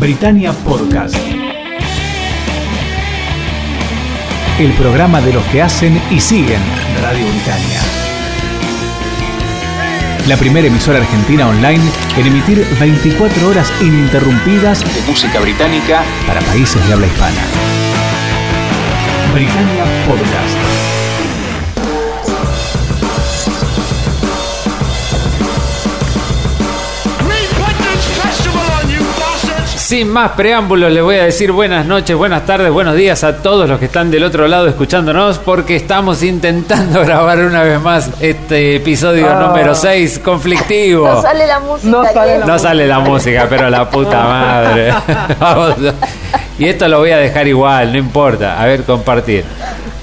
Britannia Podcast. El programa de los que hacen y siguen Radio Britannia. La primera emisora argentina online en emitir 24 horas ininterrumpidas de música británica para países de habla hispana. Britannia Podcast. Sin más preámbulos, les voy a decir buenas noches, buenas tardes, buenos días a todos los que están del otro lado escuchándonos, porque estamos intentando grabar una vez más este episodio Ah. número 6, conflictivo. No sale la música. No sale la No sale la música, pero la puta madre. Vamos Y esto lo voy a dejar igual, no importa. A ver, compartir.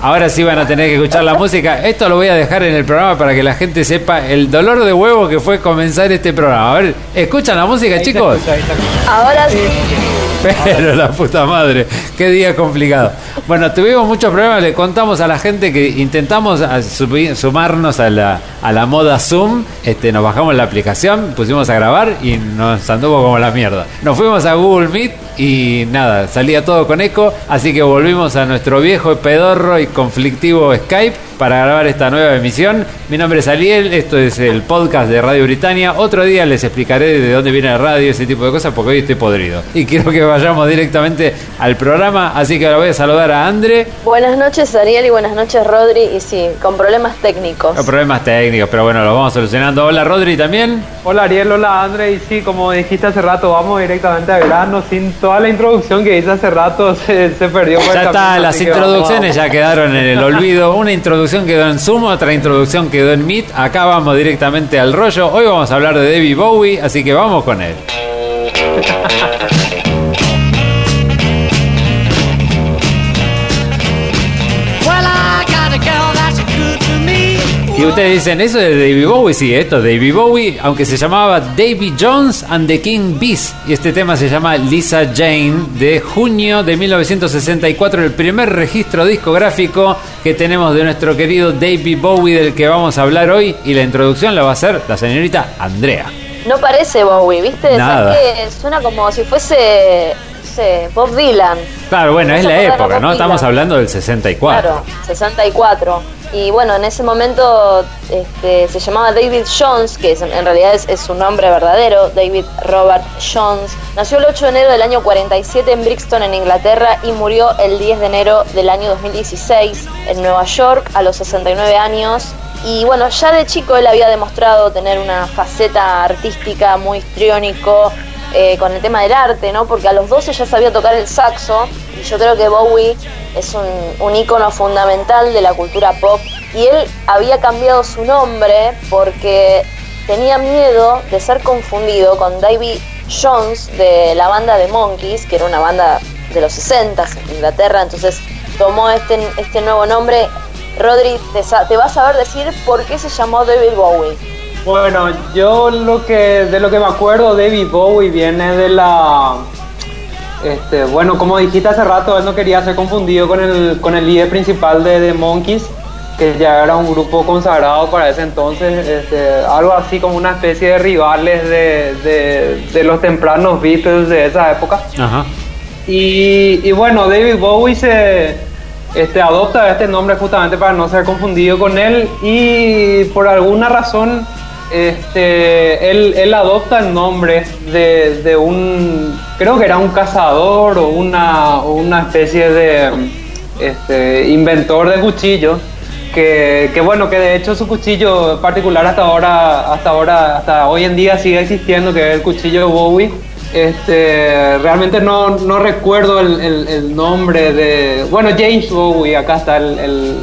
Ahora sí van a tener que escuchar la música. Esto lo voy a dejar en el programa para que la gente sepa el dolor de huevo que fue comenzar este programa. A ver, ¿escuchan la música, chicos? Ahora sí. Pero la puta madre, qué día complicado. Bueno, tuvimos muchos problemas, le contamos a la gente que intentamos a subi- sumarnos a la, a la moda Zoom, este, nos bajamos la aplicación, pusimos a grabar y nos anduvo como la mierda. Nos fuimos a Google Meet y nada, salía todo con eco, así que volvimos a nuestro viejo pedorro y conflictivo Skype para grabar esta nueva emisión. Mi nombre es Ariel, esto es el podcast de Radio Britannia. Otro día les explicaré de dónde viene la radio, ese tipo de cosas, porque hoy estoy podrido. Y quiero que vayamos directamente al programa, así que ahora voy a saludar a Andre. Buenas noches, Ariel, y buenas noches, Rodri. Y sí, con problemas técnicos. Los problemas técnicos, pero bueno, los vamos solucionando. Hola Rodri también. Hola Ariel, hola André, y sí, como dijiste hace rato, vamos directamente a verano, sin toda la introducción que hice hace rato, se, se perdió por el Ya está, camino, las vamos, introducciones ya quedaron en el olvido. Una introducción quedó en Zoom, otra introducción quedó en Meet. Acá vamos directamente al rollo. Hoy vamos a hablar de David Bowie, así que vamos con él. Y ustedes dicen, ¿eso es de David Bowie? Sí, esto es David Bowie, aunque se llamaba Davy Jones and the King Bees. Y este tema se llama Lisa Jane, de junio de 1964, el primer registro discográfico que tenemos de nuestro querido David Bowie, del que vamos a hablar hoy. Y la introducción la va a hacer la señorita Andrea. No parece Bowie, ¿viste? Nada. Suena como si fuese, Bob Dylan. Claro, bueno, es la época, ¿no? Estamos hablando del 64. Claro, 64. Y bueno, en ese momento este, se llamaba David Jones, que en realidad es, es su nombre verdadero, David Robert Jones. Nació el 8 de enero del año 47 en Brixton, en Inglaterra, y murió el 10 de enero del año 2016 en Nueva York a los 69 años. Y bueno, ya de chico él había demostrado tener una faceta artística muy histriónico eh, con el tema del arte, ¿no? Porque a los 12 ya sabía tocar el saxo y yo creo que Bowie es un, un ícono fundamental de la cultura pop y él había cambiado su nombre porque tenía miedo de ser confundido con Davy Jones de la banda de Monkeys, que era una banda de los 60 en Inglaterra, entonces tomó este, este nuevo nombre. Rodri, te, te vas a ver decir por qué se llamó David Bowie. Bueno, yo lo que de lo que me acuerdo, David Bowie viene de la este, bueno, como dijiste hace rato, él no quería ser confundido con el con el líder principal de The Monkeys, que ya era un grupo consagrado para ese entonces, este, algo así como una especie de rivales de, de- de los tempranos Beatles de esa época. Ajá. Y, y bueno, David Bowie se este, adopta este nombre justamente para no ser confundido con él y por alguna razón este, él, él adopta el nombre de, de un, creo que era un cazador o una, una especie de este, inventor de cuchillos. Que, que bueno, que de hecho su cuchillo particular hasta ahora, hasta ahora, hasta hoy en día sigue existiendo, que es el cuchillo Bowie. Este, realmente no, no recuerdo el, el- el nombre de. Bueno, James Bowie, acá está el, el-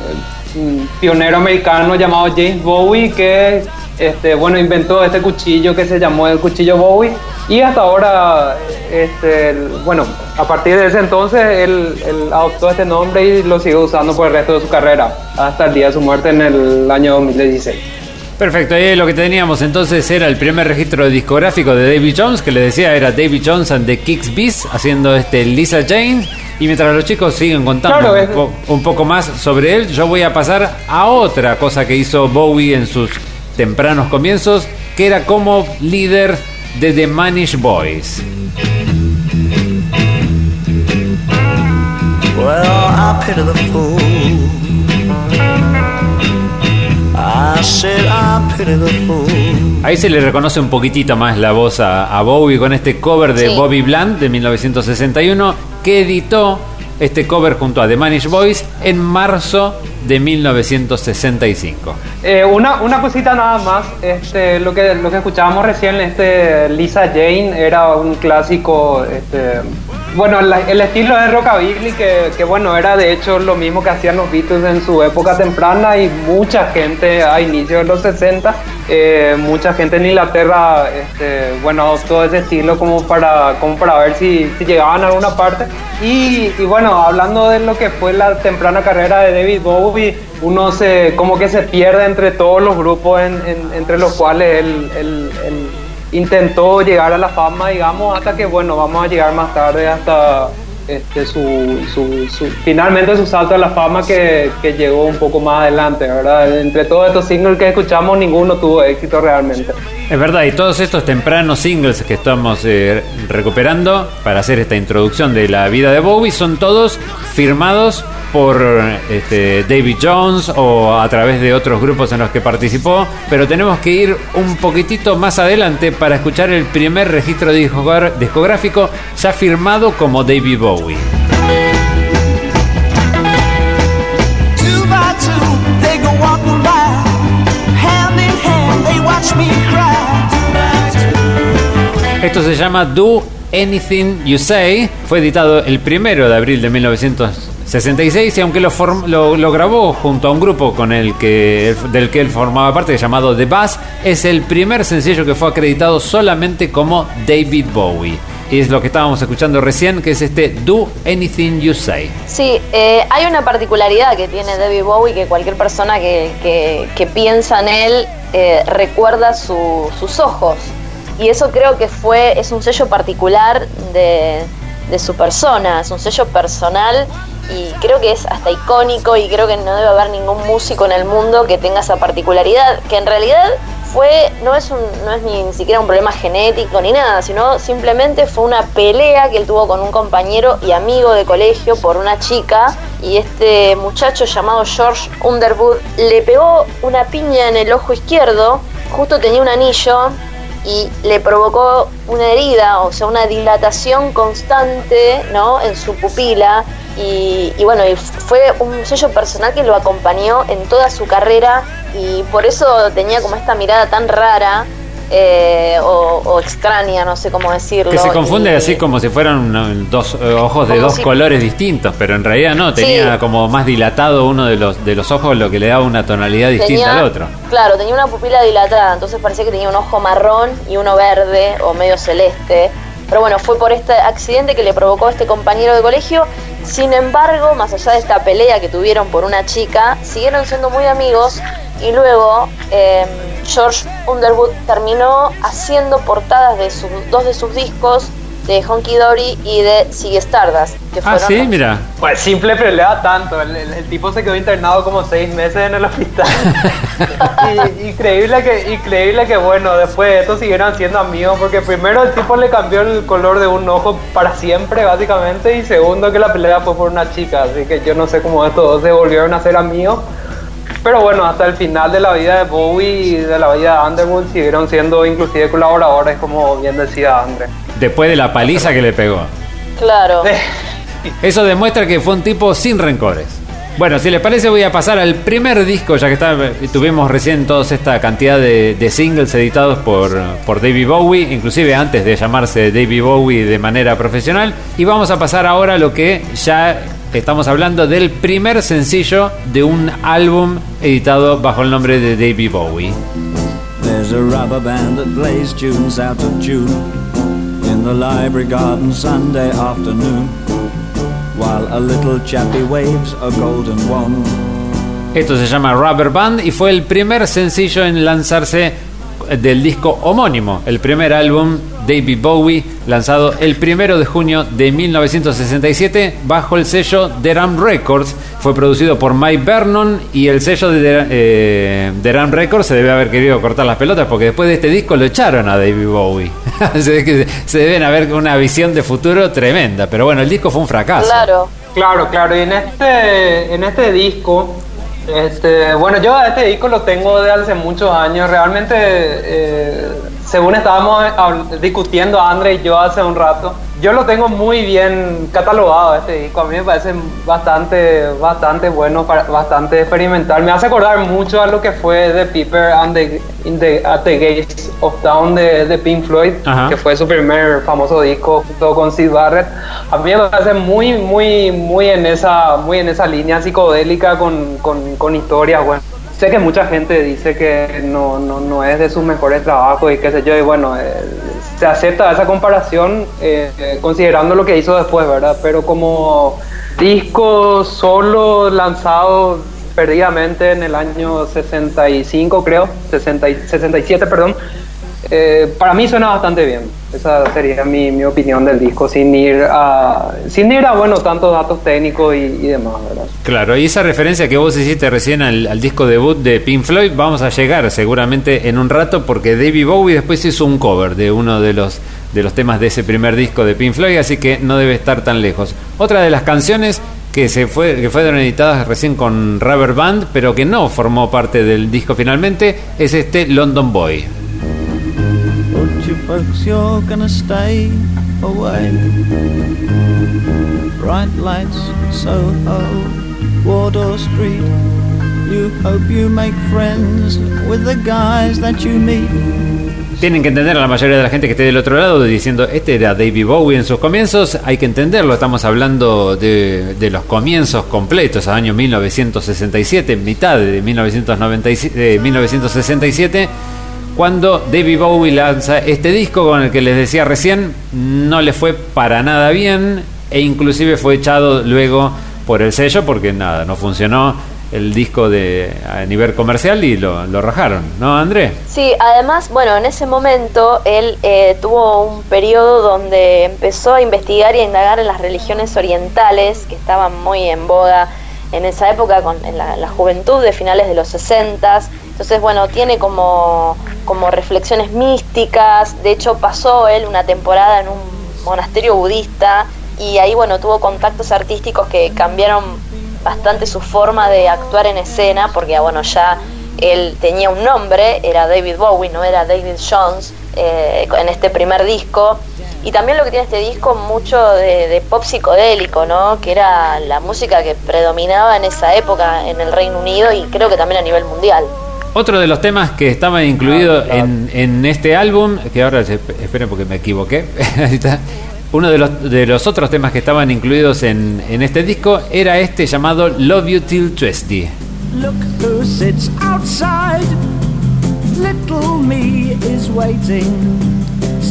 pionero americano llamado James Bowie que este, bueno, inventó este cuchillo que se llamó el cuchillo Bowie. Y hasta ahora, este, bueno, a partir de ese entonces él, él adoptó este nombre y lo sigue usando por el resto de su carrera, hasta el día de su muerte en el año 2016. Perfecto, eh, lo que teníamos entonces era el primer registro discográfico de David Jones, que le decía era David Jones and the Kicks Beats, haciendo este Lisa Jane. Y mientras los chicos siguen contando un, poco más sobre él, yo voy a pasar a otra cosa que hizo Bowie en sus tempranos comienzos, que era como líder de The Manish Boys. Well, I pity the fool. Ahí se le reconoce un poquitito más la voz a, a Bowie con este cover de Sí. Bobby Bland de 1961 que editó este cover junto a The Manish Boys en marzo de 1965. Eh, una, una cosita nada más, este, lo, que, lo que escuchábamos recién, este, Lisa Jane era un clásico, este, bueno, el, el estilo de rockabilly que, que, bueno, era de hecho lo mismo que hacían los Beatles en su época temprana y mucha gente a inicios de los 60, eh, mucha gente en Inglaterra, este, bueno, adoptó ese estilo como para, como para ver si, llegaban a alguna parte. Y, bueno, hablando de lo que fue la temprana carrera de David Bowie, uno se como que se pierde entre todos los grupos en- en- entre los cuales él intentó llegar a la fama, digamos, hasta que bueno, vamos a llegar más tarde hasta este, su, su- su- finalmente su salto a la fama que, que llegó un poco más adelante, ¿verdad? Entre todos estos singles que escuchamos, ninguno tuvo éxito realmente. Es verdad, y todos estos tempranos singles que estamos eh, recuperando para hacer esta introducción de la vida de Bowie son todos firmados por este, David Jones o a través de otros grupos en los que participó, pero tenemos que ir un poquitito más adelante para escuchar el primer registro discográfico ya firmado como David Bowie. Esto se llama Do Anything You Say. Fue editado el primero de abril de 1966 y aunque lo, lo, lo grabó junto a un grupo con el que, del que él formaba parte llamado The Bass, es el primer sencillo que fue acreditado solamente como David Bowie. Y es lo que estábamos escuchando recién, que es este Do Anything You Say. Sí, eh, hay una particularidad que tiene David Bowie que cualquier persona que, que- piensa en él eh, recuerda su- sus ojos. Y eso creo que fue, es un sello particular de, de su persona, es un sello personal y creo que es hasta icónico y creo que no debe haber ningún músico en el mundo que tenga esa particularidad, que en realidad fue, no es, un, no es ni, ni siquiera un problema genético ni nada, sino simplemente fue una pelea que él tuvo con un compañero y amigo de colegio por una chica y este muchacho llamado George Underwood le pegó una piña en el ojo izquierdo, justo tenía un anillo y le provocó una herida, o sea, una dilatación constante, ¿no? En su pupila y, y bueno, y fue un sello personal que lo acompañó en toda su carrera y por eso tenía como esta mirada tan rara eh, o, o extraña, no sé cómo decirlo. Que se confunde y- así como si fueran dos eh, ojos de dos si- colores distintos, pero en realidad no, tenía Sí. como más dilatado uno de los, de los ojos, lo que le daba una tonalidad distinta al otro. Claro, tenía una pupila dilatada, entonces parecía que tenía un ojo marrón y uno verde o medio celeste. Pero bueno, fue por este accidente que le provocó este compañero de colegio. Sin embargo, más allá de esta pelea que tuvieron por una chica, siguieron siendo muy amigos y luego eh, George Underwood terminó haciendo portadas de sus, dos de sus discos, de Honky Dory y de Sigue Stardust. Que Ah, fueron sí, los- mira. Pues simple pelea tanto, el, el- el tipo se quedó internado como seis meses en el hospital. Y- increíble que, increíble que bueno, después de esto siguieron siendo amigos, porque primero el tipo le cambió el color de un ojo para siempre, básicamente, y segundo que la pelea fue por una chica, así que yo no sé cómo estos dos se volvieron a ser amigos. Pero bueno, hasta el final de la vida de Bowie y de la vida de Underwood siguieron siendo inclusive colaboradores, como bien decía André. Después de la paliza que le pegó. Claro. Eso demuestra que fue un tipo sin rencores. Bueno, si les parece voy a pasar al primer disco, ya que está, tuvimos recién toda esta cantidad de, singles editados por, por David Bowie, inclusive antes de llamarse David Bowie de manera profesional. Y vamos a pasar ahora a lo que ya estamos hablando del primer sencillo de un álbum editado bajo el nombre de David Bowie. There's a rubber band that plays tunes out of June in the library garden Sunday afternoon while a little chappie waves a golden wand. Esto se llama Rubber Band y fue el primer sencillo en lanzarse del disco homónimo, el primer álbum David Bowie, lanzado el primero de junio de 1967 bajo el sello Deram Records. Fue producido por Mike Vernon y el sello de eh, Deram Records se debe haber querido cortar las pelotas porque después de este disco lo echaron a David Bowie. se deben haber una visión de futuro tremenda, pero bueno, el disco fue un fracaso. Claro. Claro, claro, y en este, en este disco, este, bueno, yo a este disco lo tengo de hace muchos años, realmente, eh, según estábamos hab- discutiendo André y yo hace un rato, yo lo tengo muy bien catalogado este disco, a mí me parece bastante, bastante bueno, bastante experimental, me hace acordar mucho a lo que fue The Piper and the, in the- at the Gates of Dawn de, de Pink Floyd, Ajá. que fue su primer famoso disco junto con Sid Barrett. A mí me parece muy, muy, muy en esa, muy en esa línea psicodélica con, con, con historias, bueno. Sé que mucha gente dice que no, no, no es de sus mejores trabajos y qué sé yo, y bueno, eh, se acepta esa comparación eh, eh, considerando lo que hizo después, ¿verdad? Pero como disco solo lanzado perdidamente en el año 65, creo, 60 y- 67, perdón, eh, para mí suena bastante bien. Esa sería mi, mi opinión del disco, sin ir a, sin ir a bueno, tantos datos técnicos y, y demás, ¿verdad? Claro, y esa referencia que vos hiciste recién al, al disco debut de Pink Floyd, vamos a llegar seguramente en un rato porque David Bowie después hizo un cover de uno de los, de los temas de ese primer disco de Pink Floyd, así que no debe estar tan lejos. Otra de las canciones que, se fue, que fueron editadas recién con Rubber Band, pero que no formó parte del disco finalmente, es este London Boy. Folks, you're gonna stay away. Bright lights, Soho, Wardour Street. You hope you make friends with the guys that you meet. Tienen que entender a la mayoría de la gente que esté del otro lado diciendo, este era David Bowie en sus comienzos, hay que entenderlo, estamos hablando de, de los comienzos completos, año 1967, mitad de 1997, de 1967, cuando David Bowie lanza este disco con el que les decía recién, no le fue para nada bien e inclusive fue echado luego por el sello porque nada, no funcionó el disco de, a nivel comercial y lo, lo rajaron, ¿no, André? Sí, además, bueno, en ese momento él eh, tuvo un periodo donde empezó a investigar y a indagar en las religiones orientales que estaban muy en boga en esa época, con, en la, juventud de finales de los 60. Entonces, bueno, tiene como, como reflexiones místicas. De hecho, pasó él una temporada en un monasterio budista y ahí, bueno, tuvo contactos artísticos que cambiaron bastante su forma de actuar en escena, porque, bueno, ya él tenía un nombre, era David Bowie, no era David Jones, eh, en este primer disco. Y también lo que tiene este disco, mucho de, de pop psicodélico, ¿no? Que era la música que predominaba en esa época en el Reino Unido y creo que también a nivel mundial. Otro de los temas que estaba incluido en, en este álbum, que ahora esperen porque me equivoqué, uno de los, de los otros temas que estaban incluidos en, en este disco era este llamado Love You Till Twisty. Look who sits outside. Little me is waiting,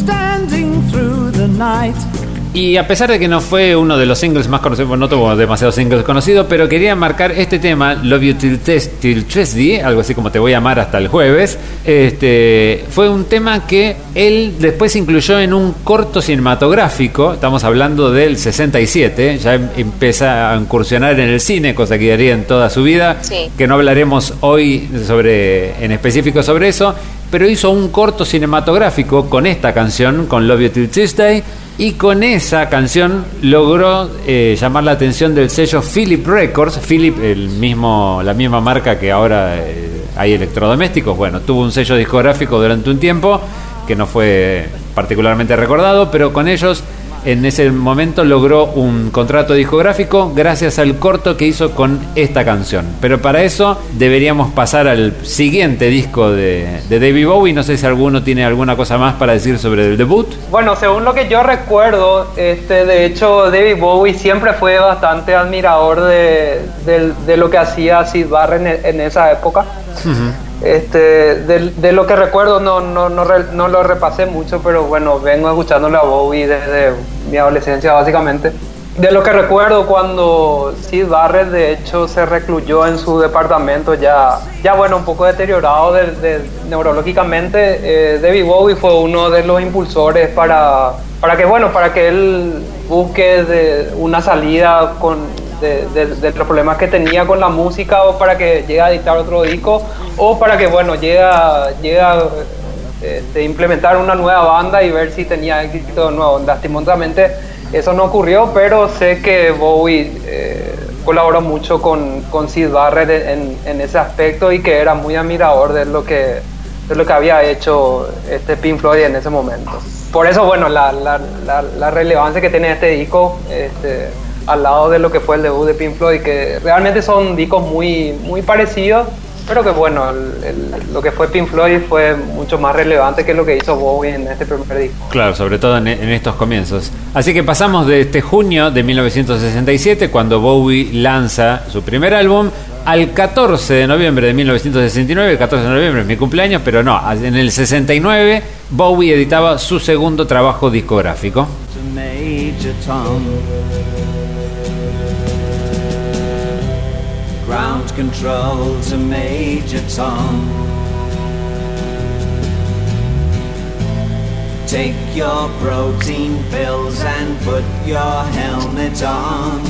standing through the night. Y a pesar de que no fue uno de los singles más conocidos, bueno, no tuvo demasiados singles conocidos, pero quería marcar este tema, Love You Till, Tes- Till Tuesday, algo así como Te voy a amar hasta el jueves. Este, fue un tema que él después incluyó en un corto cinematográfico, estamos hablando del 67, ya em- empieza a incursionar en el cine, cosa que haría en toda su vida, Sí. que no hablaremos hoy sobre, en específico sobre eso, pero hizo un corto cinematográfico con esta canción, con Love You Till Tuesday, y con esa canción logró eh, llamar la atención del sello Philip Records. Philip, el mismo, la misma marca que ahora eh, hay electrodomésticos. Bueno, tuvo un sello discográfico durante un tiempo que no fue particularmente recordado, pero con ellos en ese momento logró un contrato discográfico gracias al corto que hizo con esta canción. Pero para eso deberíamos pasar al siguiente disco de, de David Bowie. No sé si alguno tiene alguna cosa más para decir sobre el debut. Bueno, según lo que yo recuerdo, este, de hecho David Bowie siempre fue bastante admirador de, lo que hacía Sid Barrett en, en esa época. Este, de, lo que recuerdo no, no, no, no lo repasé mucho, pero bueno, vengo escuchándole a Bowie desde mi adolescencia básicamente. De lo que recuerdo cuando Sid Barrett de hecho se recluyó en su departamento ya, ya bueno, un poco deteriorado de- de- neurológicamente, eh, David Bowie fue uno de los impulsores para, para que bueno, para que él busque de una salida con, de, de- de los problemas que tenía con la música o para que llegue a editar otro disco o para que bueno, llegue a, llegue a este, implementar una nueva banda y ver si tenía éxito o no. Lastimosamente eso no ocurrió, pero sé que Bowie eh, colaboró mucho con, con Sid Barrett en, en ese aspecto y que era muy admirador de lo que, de lo que había hecho este Pink Floyd en ese momento. Por eso, bueno, la, la, la, la relevancia que tiene este disco este, al lado de lo que fue el debut de Pink Floyd, que realmente son discos muy, muy parecidos, pero que bueno, el- el- lo que fue Pink Floyd fue mucho más relevante que lo que hizo Bowie en este primer disco. Claro, sobre todo en, en estos comienzos. Así que pasamos de este junio de 1967, cuando Bowie lanza su primer álbum, al 14 de noviembre de 1969. El 14 de noviembre es mi cumpleaños, pero no, en el 69 Bowie editaba su segundo trabajo discográfico. Take your protein pills and put your helmet on.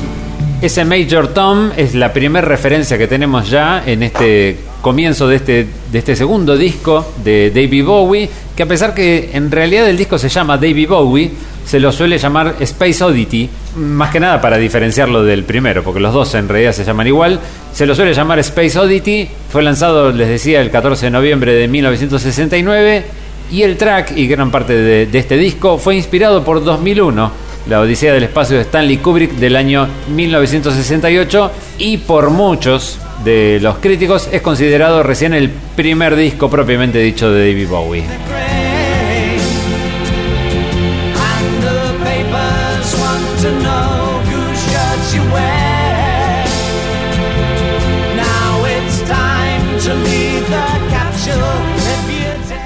Ese Major Tom es la primera referencia que tenemos ya en este comienzo de este, de este segundo disco de David Bowie, que a pesar que en realidad el disco se llama David Bowie, se lo suele llamar Space Oddity, más que nada para diferenciarlo del primero, porque los dos en realidad se llaman igual, se lo suele llamar Space Oddity, fue lanzado, les decía, el 14 de noviembre de 1969, y el track y gran parte de, de este disco fue inspirado por 2001, la Odisea del Espacio de Stanley Kubrick del año 1968 y por muchos de los críticos es considerado recién el primer disco propiamente dicho de David Bowie.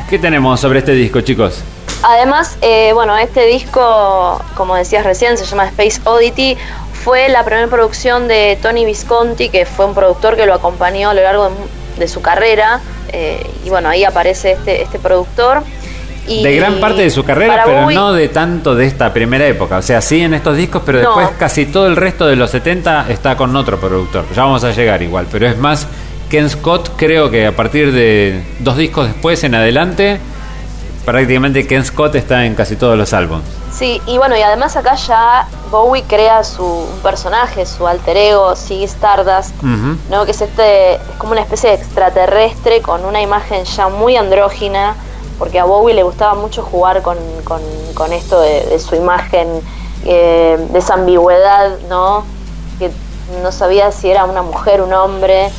¿Qué tenemos sobre este disco, chicos? Además, eh, bueno, este disco, como decías recién, se llama Space Oddity. Fue la primera producción de Tony Visconti, que fue un productor que lo acompañó a lo largo de, su carrera. eh, y bueno, ahí aparece este, este productor. Y De gran parte de su carrera, pero Bowie- no de tanto de esta primera época. O sea, sí en estos discos, pero No. después casi todo el resto de los 70 está con otro productor. Ya vamos a llegar igual, pero es más, Ken Scott creo que a partir de dos discos después en adelante, prácticamente Ken Scott está en casi todos los álbumes. Sí, y bueno, y además acá ya Bowie crea su un personaje, su alter ego, Ziggy Stardust. ¿no? que es este es como una especie de extraterrestre con una imagen ya muy andrógina, porque a Bowie le gustaba mucho jugar con, con- con esto de, de su imagen, eh, de esa ambigüedad, ¿no? Que no sabía si era una mujer, un hombre.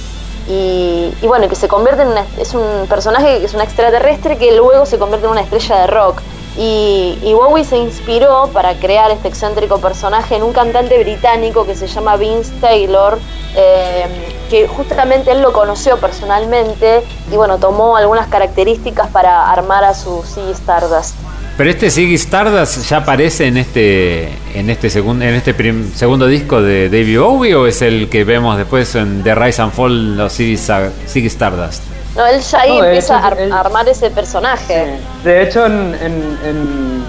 Y, bueno, que se convierte en una, es un personaje que es un extraterrestre que luego se convierte en una estrella de rock. Y, Bowie se inspiró para crear este excéntrico personaje en un cantante británico que se llama Vince Taylor, eh, que justamente él lo conoció personalmente y bueno, tomó algunas características para armar a su Ziggy Stardust. Pero este Ziggy Stardust ya aparece en este en este segundo en este prim- segundo disco de David Bowie o es el que vemos después en The Rise and Fall los Ziggy, Stardust. No, él ya ahí No, empieza hecho, a ar- él- armar ese personaje. De hecho, en, en, en,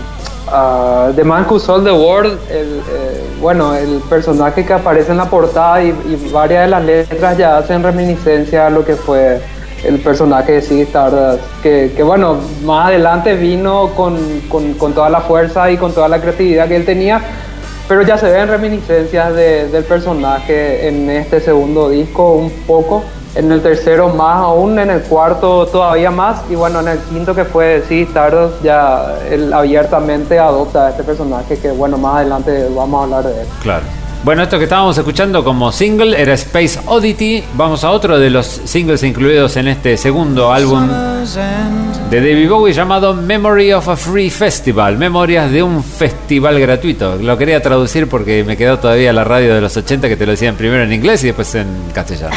ah, The Man Who Sold the World, el, eh, bueno, el personaje que aparece en la portada y, y varias de las letras ya hacen reminiscencia a lo que fue el personaje de Ziggy Stardust, que, que bueno, más adelante vino con, con, con toda la fuerza y con toda la creatividad que él tenía, pero ya se ven reminiscencias de- del personaje en este segundo disco un poco, en el tercero más aún, en el cuarto todavía más, y bueno, en el quinto que fue sí, Stardust ya él abiertamente adopta a este personaje que bueno, más adelante vamos a hablar de él. Claro. Bueno, esto que estábamos escuchando como single era Space Oddity. Vamos a otro de los singles incluidos en este segundo álbum de David Bowie llamado Memory of a Free Festival, Memorias de un festival gratuito. Lo quería traducir porque me quedó todavía la radio de los 80 que te lo decían primero en inglés y después en castellano.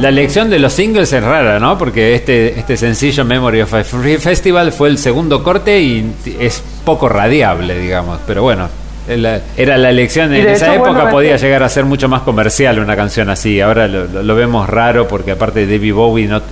La elección de los singles es rara, ¿no? Porque este, este sencillo Memory of a Free Festival fue el segundo corte y es poco radiable, digamos. Pero bueno, era la elección en esa hecho, época bueno, podía este- llegar a ser mucho más comercial una canción así. Ahora lo, lo- lo vemos raro porque aparte de David Bowie no-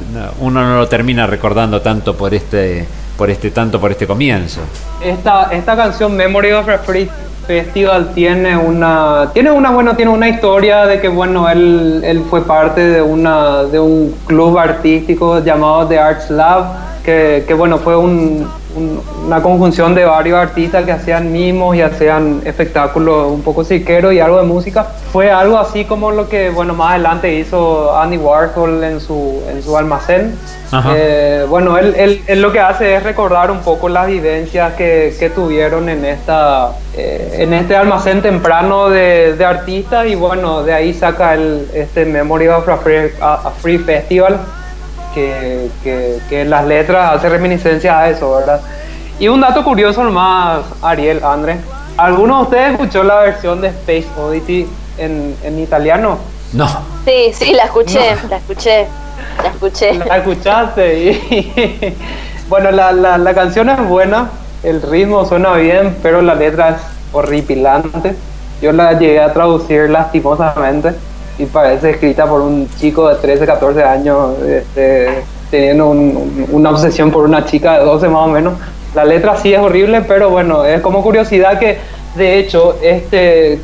uno no lo termina recordando tanto por este por este tanto por este comienzo. Esta, esta canción Memory of a Free Festival tiene una tiene una bueno tiene una historia de que bueno él, él fue parte de una de un club artístico llamado The Arts Lab que, que bueno fue un, un- una conjunción de varios artistas que hacían mimos y hacían espectáculos un poco cirqueros y algo de música fue algo así como lo que bueno más adelante hizo Andy Warhol en su en su almacén. Eh, bueno, él, él- él lo que hace es recordar un poco las vivencias que, que tuvieron en esta eh, en este almacén temprano de, de artistas y bueno, de ahí saca el, este Memory of a Free, a Free Festival que, que, que las letras hace reminiscencia a eso, ¿verdad? Y un dato curioso nomás, Ariel, André. ¿Alguno de ustedes escuchó la versión de Space Oddity en, en italiano? No. Sí, sí, la escuché, la escuché, la escuché. La escuchaste y bueno, la, la, la canción es buena, el ritmo suena bien, pero la letra es horripilante. Yo la llegué a traducir lastimosamente y parece escrita por un chico de 13, 14 años este, teniendo un- un- una obsesión por una chica de 12 más o menos. La letra sí es horrible, pero bueno, es como curiosidad que de hecho este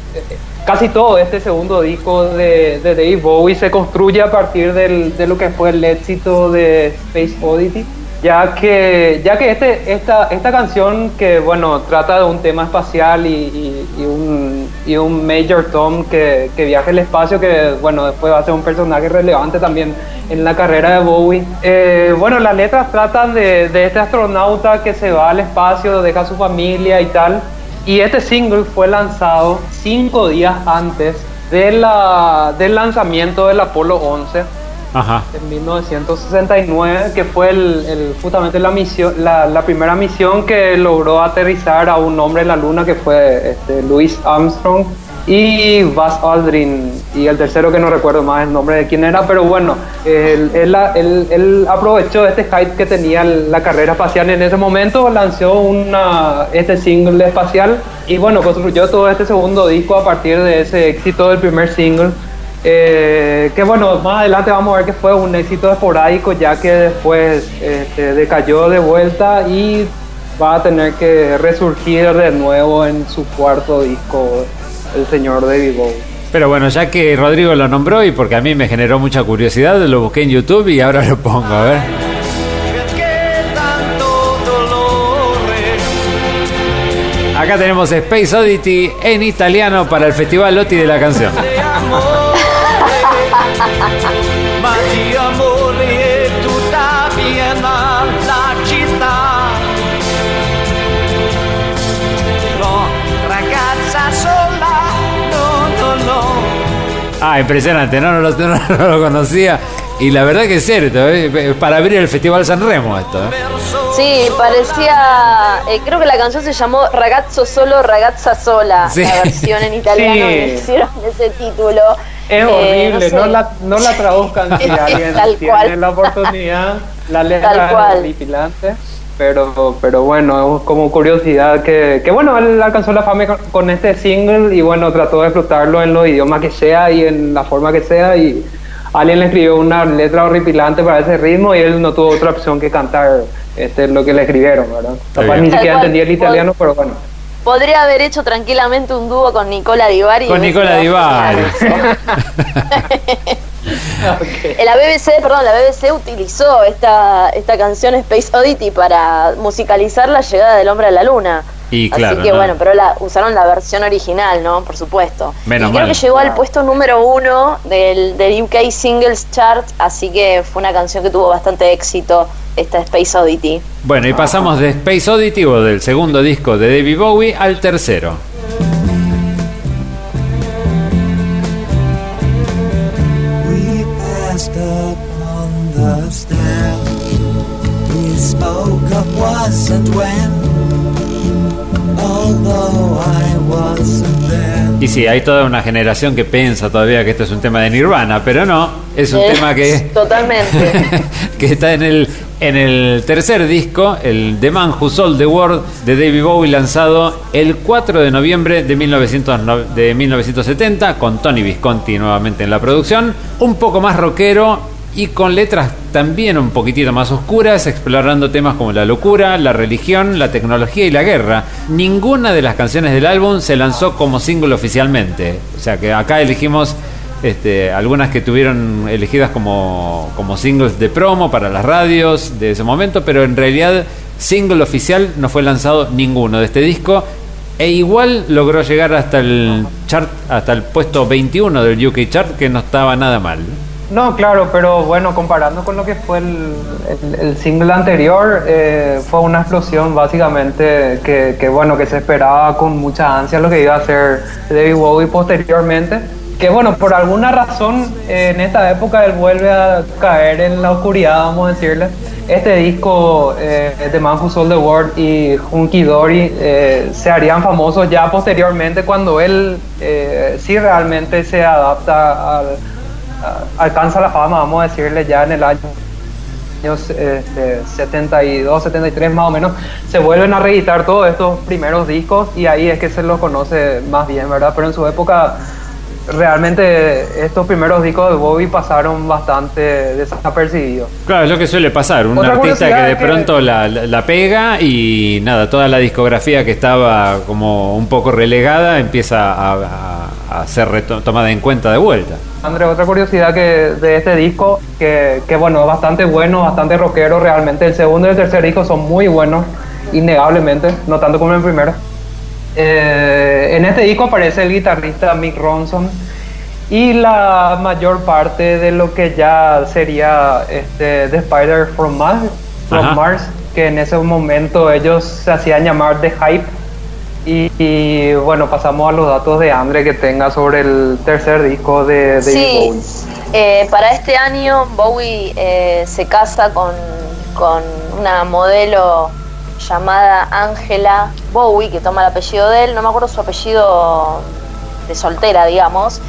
casi todo este segundo disco de, de Dave Bowie se construye a partir del- de lo que fue el éxito de Space Oddity, ya que, ya que este, esta, esta canción que bueno trata de un tema espacial y, y- y un, y un Major Tom que, que viaja al espacio, que bueno después va a ser un personaje relevante también en la carrera de Bowie. Eh, bueno, las letras tratan de, de este astronauta que se va al espacio, deja a su familia y tal. Y este single fue lanzado cinco días antes de la, del lanzamiento del Apolo 11 Ajá. en 1969, que fue el, el- justamente la, misión, la, la primera misión que logró aterrizar a un hombre en la luna, que fue este, Louis Armstrong y Buzz Aldrin. Y el tercero que no recuerdo más el nombre de quién era, pero bueno, él, él- él- él aprovechó este hype que tenía la carrera espacial en ese momento, lanzó una, este single espacial y bueno, construyó todo este segundo disco a partir de ese éxito del primer single. Eh, que bueno, más adelante vamos a ver que fue un éxito esporádico ya que después este, decayó de vuelta y va a tener que resurgir de nuevo en su cuarto disco, el señor David Bowie. Pero bueno, ya que Rodrigo lo nombró y porque a mí me generó mucha curiosidad, lo busqué en YouTube y ahora lo pongo, a ver. Acá tenemos Space Oddity en italiano para el Festival Lotti de la canción. Ah, impresionante, no, no lo, no- no lo conocía. Y la verdad que es cierto, ¿eh? para abrir el Festival San Remo esto. ¿eh? Sí, parecía. eh, creo que la canción se llamó Ragazzo Solo, Ragazza Sola. Sí. La versión en italiano Sí. hicieron ese título. Es Eh, horrible, sé. no, la, no la traduzcan si alguien Tal tiene cual. la oportunidad. La Tal letra cual. es horripilante, pero, pero bueno, es como curiosidad que, que bueno, él alcanzó la fama con, este single y bueno, trató de explotarlo en los idiomas que sea y en la forma que sea y alguien le escribió una letra horripilante para ese ritmo y él no tuvo otra opción que cantar este, lo que le escribieron, ¿verdad? Capaz ni siquiera entendía el italiano, pero bueno. Podría haber hecho tranquilamente un dúo con Nicola Divari. Con Nicola Divari. Eh, La BBC, perdón, la BBC utilizó esta, esta canción Space Oddity para musicalizar la llegada del hombre a la luna. Y claro, Así que ¿no? bueno, pero la, usaron la versión original, ¿no? Por supuesto. Menos y creo mal. que llegó al puesto número uno del, del UK Singles Chart, así que fue una canción que tuvo bastante éxito, esta Space Oddity. Bueno, y pasamos de Space Oddity o del segundo disco de David Bowie al tercero. Passed upon the stair. We spoke of was and when. Although I wasn't. Y sí, hay toda una generación que piensa todavía que esto es un tema de Nirvana, pero no, es un Eh, tema que, Totalmente. que está en el, en el tercer disco, el The Man Who Sold the World de David Bowie, lanzado el 4 de noviembre de, 1900 no- de 1970, con Tony Visconti nuevamente en la producción, un poco más rockero y con letras también un poquitito más oscuras, explorando temas como la locura, la religión, la tecnología y la guerra. Ninguna de las canciones del álbum se lanzó como single oficialmente. O sea que acá elegimos este, algunas que tuvieron elegidas como, como singles de promo para las radios de ese momento, pero en realidad single oficial no fue lanzado ninguno de este disco. E igual logró llegar hasta el chart, hasta el puesto 21 del UK chart, que no estaba nada mal. No, claro, pero bueno, comparando con lo que fue el, el- single anterior, eh, fue una explosión básicamente que, que, bueno, que se esperaba con mucha ansia lo que iba a hacer David Bowie posteriormente. Que bueno, por alguna razón en esta época él vuelve a caer en la oscuridad, vamos a decirle. Este disco, eh, The Man Who Sold the World y Hunky Dory, eh, se harían famosos ya posteriormente cuando él eh, sí realmente se adapta al, alcanza la fama, vamos a decirle, ya en el año este, 72, 73 más o menos, se vuelven a reeditar todos estos primeros discos y ahí es que se los conoce más bien, ¿verdad? Pero en su época realmente estos primeros discos de Bobby pasaron bastante desapercibidos. Claro, es lo que suele pasar. Un Otra artista que de que- pronto la, pega y nada, toda la discografía que estaba como un poco relegada empieza a, a- a ser tomada en cuenta de vuelta. André, otra curiosidad que de este disco, que, que bueno, es bastante bueno, bastante rockero realmente. El segundo y el tercer disco son muy buenos, innegablemente, no tanto como el primero. Eh, en este disco aparece el guitarrista Mick Ronson y la mayor parte de lo que ya sería este, The Spider from Mars, from. Mars, que en ese momento ellos se hacían llamar The Hype. Y, y, bueno, pasamos a los datos de Andre que tenga sobre el tercer disco de David Sí, Bowie. eh, para este año Bowie eh, se casa con, con una modelo llamada Angela Bowie, que toma el apellido de él, no me acuerdo su apellido de soltera, digamos.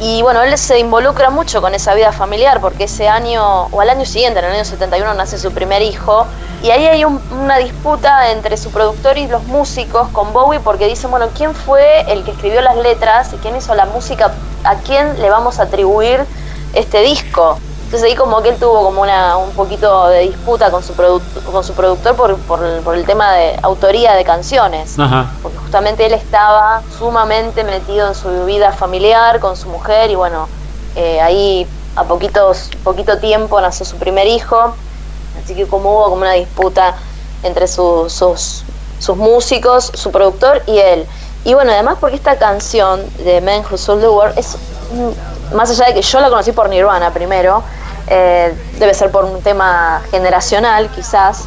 Y bueno, él se involucra mucho con esa vida familiar porque ese año, o al año siguiente, en el año 71, nace su primer hijo. Y ahí hay un- una disputa entre su productor y los músicos con Bowie porque dicen, bueno, ¿quién fue el que escribió las letras y quién hizo la música? ¿A quién le vamos a atribuir este disco? Entonces ahí como que él tuvo como una, un poquito de disputa con su, con su productor por, por el, por el tema de autoría de canciones Ajá. porque justamente él estaba sumamente metido en su vida familiar con su mujer y bueno, eh, ahí a poquitos, poquito tiempo nació su primer hijo, así que como hubo como una disputa entre su- sus, sus músicos, su productor y él. Y bueno, además porque esta canción de Men Who Sold the World es, mm, más allá de que yo la conocí por Nirvana primero, eh, debe ser por un tema generacional quizás,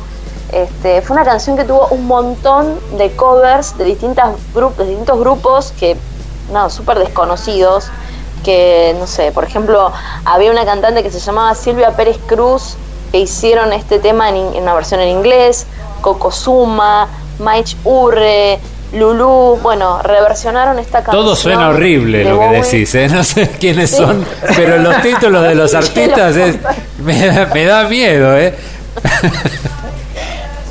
este, fue una canción que tuvo un montón de covers de, distintas de distintos grupos que, no, súper desconocidos. Que, no sé, por ejemplo, había una cantante que se llamaba Silvia Pérez Cruz que hicieron este tema en, una versión en inglés, Kokosuma, Maich Urre, Lulu, bueno, reversionaron esta canción. Todo suena horrible lo que decís, ¿eh? No sé quiénes Sí. son, pero los títulos de los Sí, artistas es, me, da, me da miedo, ¿eh?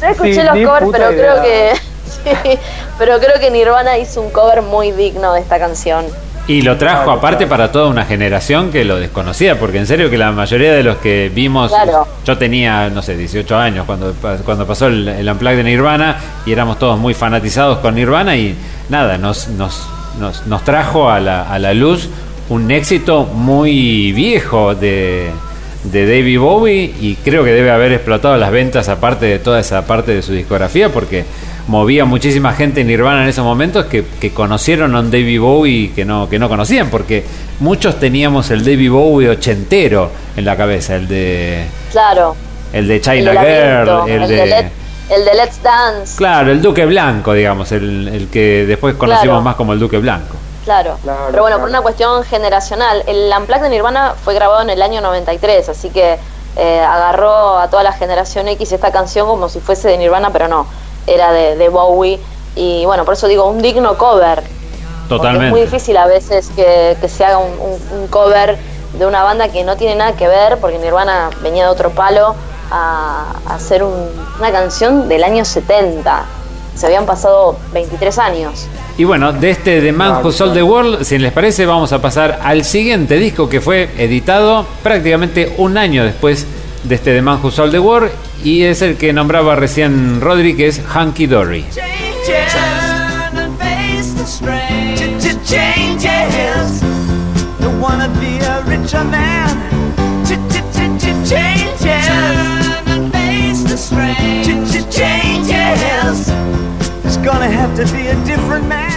Yo escuché Sí, los covers, pero idea. creo que sí, pero creo que Nirvana hizo un cover muy digno de esta canción. Y lo trajo Claro, aparte claro. para toda una generación que lo desconocía, porque en serio que la mayoría de los que vimos, Claro. yo tenía, no sé, 18 años cuando, cuando pasó el, el Unplugged de Nirvana y éramos todos muy fanatizados con Nirvana y nada, nos, nos, nos, nos trajo a la, a la luz un éxito muy viejo de, de David Bowie y creo que debe haber explotado las ventas aparte de toda esa parte de su discografía porque movía muchísima gente en Nirvana en esos momentos que, que conocieron a un David Bowie que no, que no conocían porque muchos teníamos el David Bowie ochentero en la cabeza, el de Claro. el de China Girl, el, el de, de Let- el de Let's Dance. claro, el Duque Blanco, digamos, el, el que después conocimos Claro. más como el Duque Blanco. Claro. Claro, Pero bueno, claro. por una cuestión generacional. El Unplugged de Nirvana fue grabado en el año 93, así que eh, agarró a toda la generación X esta canción como si fuese de Nirvana, pero no, era de, de Bowie. Y bueno, por eso digo, un digno cover. Totalmente. Es muy difícil a veces que, que se haga un, un- un cover de una banda que no tiene nada que ver, porque Nirvana venía de otro palo, a, a hacer un- una canción del año 70. Se habían pasado 23 años. Y bueno, de este The Man Who Sold the World, si les parece, vamos a pasar al siguiente disco que fue editado prácticamente un año después de este The Man Who Sold the World y es el que nombraba recién Rodri, que es Hunky Dory. Changes.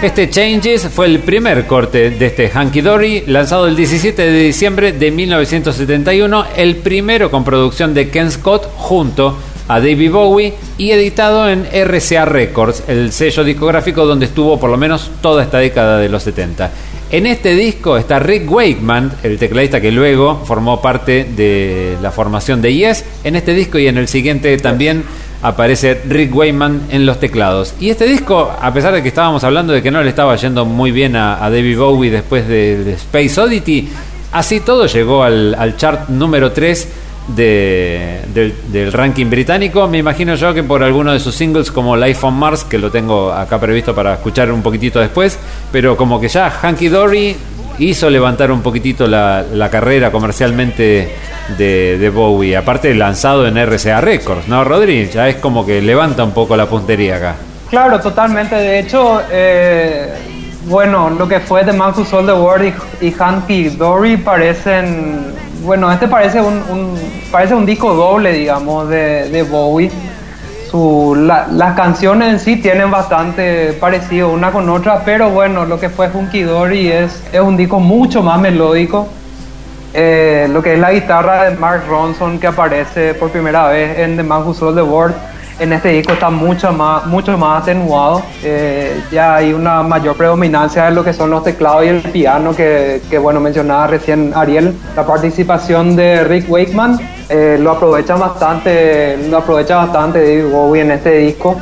Este Changes fue el primer corte de este Hunky Dory, lanzado el 17 de diciembre de 1971, el primero con producción de Ken Scott junto a David Bowie y editado en RCA Records, el sello discográfico donde estuvo por lo menos toda esta década de los 70. En este disco está Rick Wakeman, el tecladista que luego formó parte de la formación de Yes. En este disco y en el siguiente también aparece Rick Wakeman en los teclados. Y este disco, a pesar de que estábamos hablando de que no le estaba yendo muy bien a, David Bowie después de, Space Oddity, así todo llegó al, al chart número 3 de- del, del ranking británico. Me imagino yo que por alguno de sus singles como Life on Mars, que lo tengo acá previsto para escuchar un poquitito después, pero como que ya Hunky Dory hizo levantar un poquitito la, carrera comercialmente de, Bowie. Aparte lanzado en RCA Records, ¿no, Rodri? Ya es como que levanta un poco la puntería acá. Claro, totalmente. De hecho, eh, bueno, lo que fue The Man Who Sold the World y, y Dory parecen, bueno, este parece un, parece un disco doble, digamos, de Bowie. Su, la- las canciones en sí tienen bastante parecido una con otra, pero bueno, lo que fue Hunky Dory es, es un disco mucho más melódico. Eh, lo que es la guitarra de Mark Ronson que aparece por primera vez en The Man Who Sold the World en este disco está mucho más, mucho más atenuado. Eh, ya hay una mayor predominancia de lo que son los teclados y el piano que, que, bueno, mencionaba recién Ariel. La participación de Rick Wakeman eh, lo aprovecha bastante, lo aprovecha bastante David Bowie en este disco.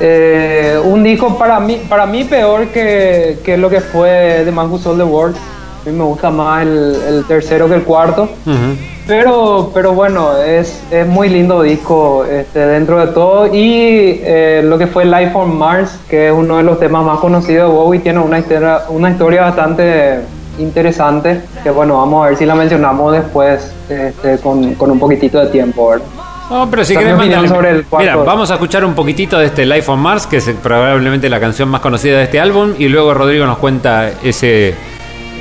Eh, un disco para mí, para mí peor que, que lo que fue The Man Who Sold the World. A mí me gusta más el, el tercero que el cuarto. Pero, pero bueno, es, es muy lindo disco este, dentro de todo. Y eh, lo que fue Life on Mars, que es uno de los temas más conocidos de Bowie, tiene una historia, una historia bastante interesante. Que bueno, vamos a ver si la mencionamos después este, con, con un poquitito de tiempo. ¿verdad? No, pero si querés mandarle- sobre el cuarto. Mira, vamos a escuchar un poquitito de este Life on Mars, que es probablemente la canción más conocida de este álbum, y luego Rodrigo nos cuenta ese,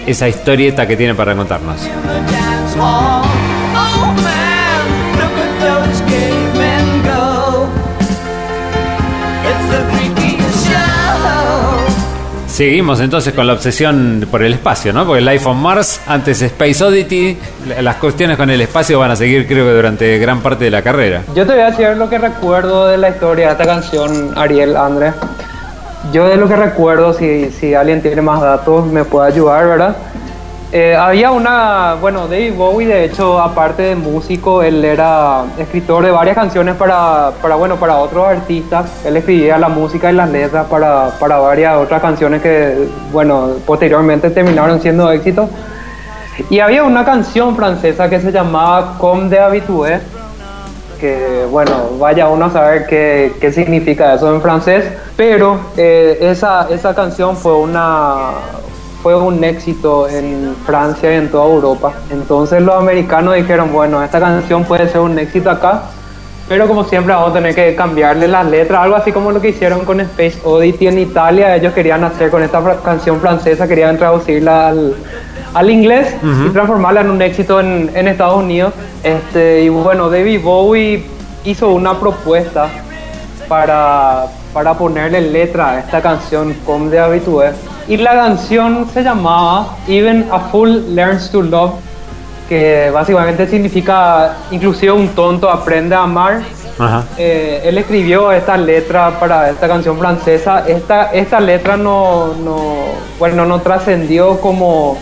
esa historieta que tiene para contarnos. Seguimos entonces con la obsesión por el espacio, ¿no? Porque Life on Mars, antes Space Oddity, la- las cuestiones con el espacio van a seguir creo que durante gran parte de la carrera. Yo te voy a decir lo que recuerdo de la historia de esta canción, Ariel, André. Yo de lo que recuerdo, si, si alguien tiene más datos, me puede ayudar, ¿verdad? Eh, había una, bueno, David Bowie, de hecho, aparte de músico, él era escritor de varias canciones para, para bueno, para otros artistas. Él escribía la música y las letras para, para varias otras canciones que, bueno, posteriormente terminaron siendo éxitos. Y había una canción francesa que se llamaba Comme de Habitué, que bueno, vaya uno a saber qué, qué significa eso en francés, pero eh, esa, esa canción fue una fue un éxito en Francia y en toda Europa. Entonces los americanos dijeron, bueno, esta canción puede ser un éxito acá, pero como siempre vamos a tener que cambiarle las letras, algo así como lo que hicieron con Space Oddity en Italia, ellos querían hacer con esta fra- canción francesa, querían traducirla al, al inglés y transformarla en un éxito en, en Estados Unidos. Este, y bueno, David Bowie hizo una propuesta para, para ponerle letra a esta canción Comme de Habitué. Y la canción se llamaba Even a Fool Learns to Love, que básicamente significa inclusive un tonto aprende a amar. Ajá. Eh, él escribió esta letra para esta canción francesa. Esta, esta letra no, no, bueno, no trascendió como,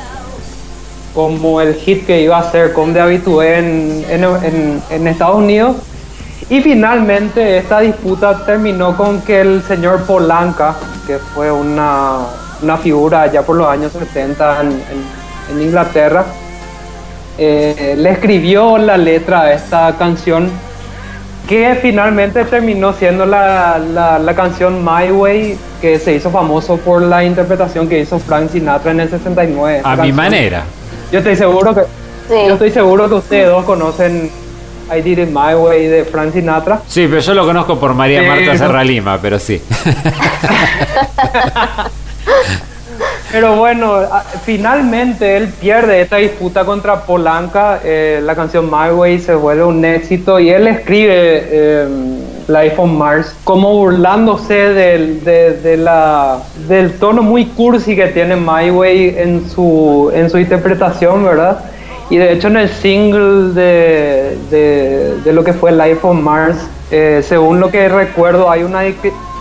como el hit que iba a ser Comme de Habitué en, en, en- en Estados Unidos. Y finalmente esta disputa terminó con que el señor Polanca, que fue una, una figura ya por los años 70 en, en- en Inglaterra, eh, le escribió la letra a esta canción que finalmente terminó siendo la, la, la canción My Way, que se hizo famoso por la interpretación que hizo Frank Sinatra en el 69. A mi manera. Yo estoy seguro que Sí. yo estoy seguro que ustedes dos conocen I Did It My Way de Frank Sinatra. Sí, pero yo lo conozco por María Sí, Marta no. Serra Lima, pero sí. Pero bueno, finalmente él pierde esta disputa contra Polanca. eh, la canción My Way se vuelve un éxito y él escribe eh, Life on Mars como burlándose del, de, de la, del tono muy cursi que tiene My Way en su, en su interpretación, ¿verdad? Y de hecho en el single de, de, de lo que fue Life on Mars, eh, según lo que recuerdo, hay una,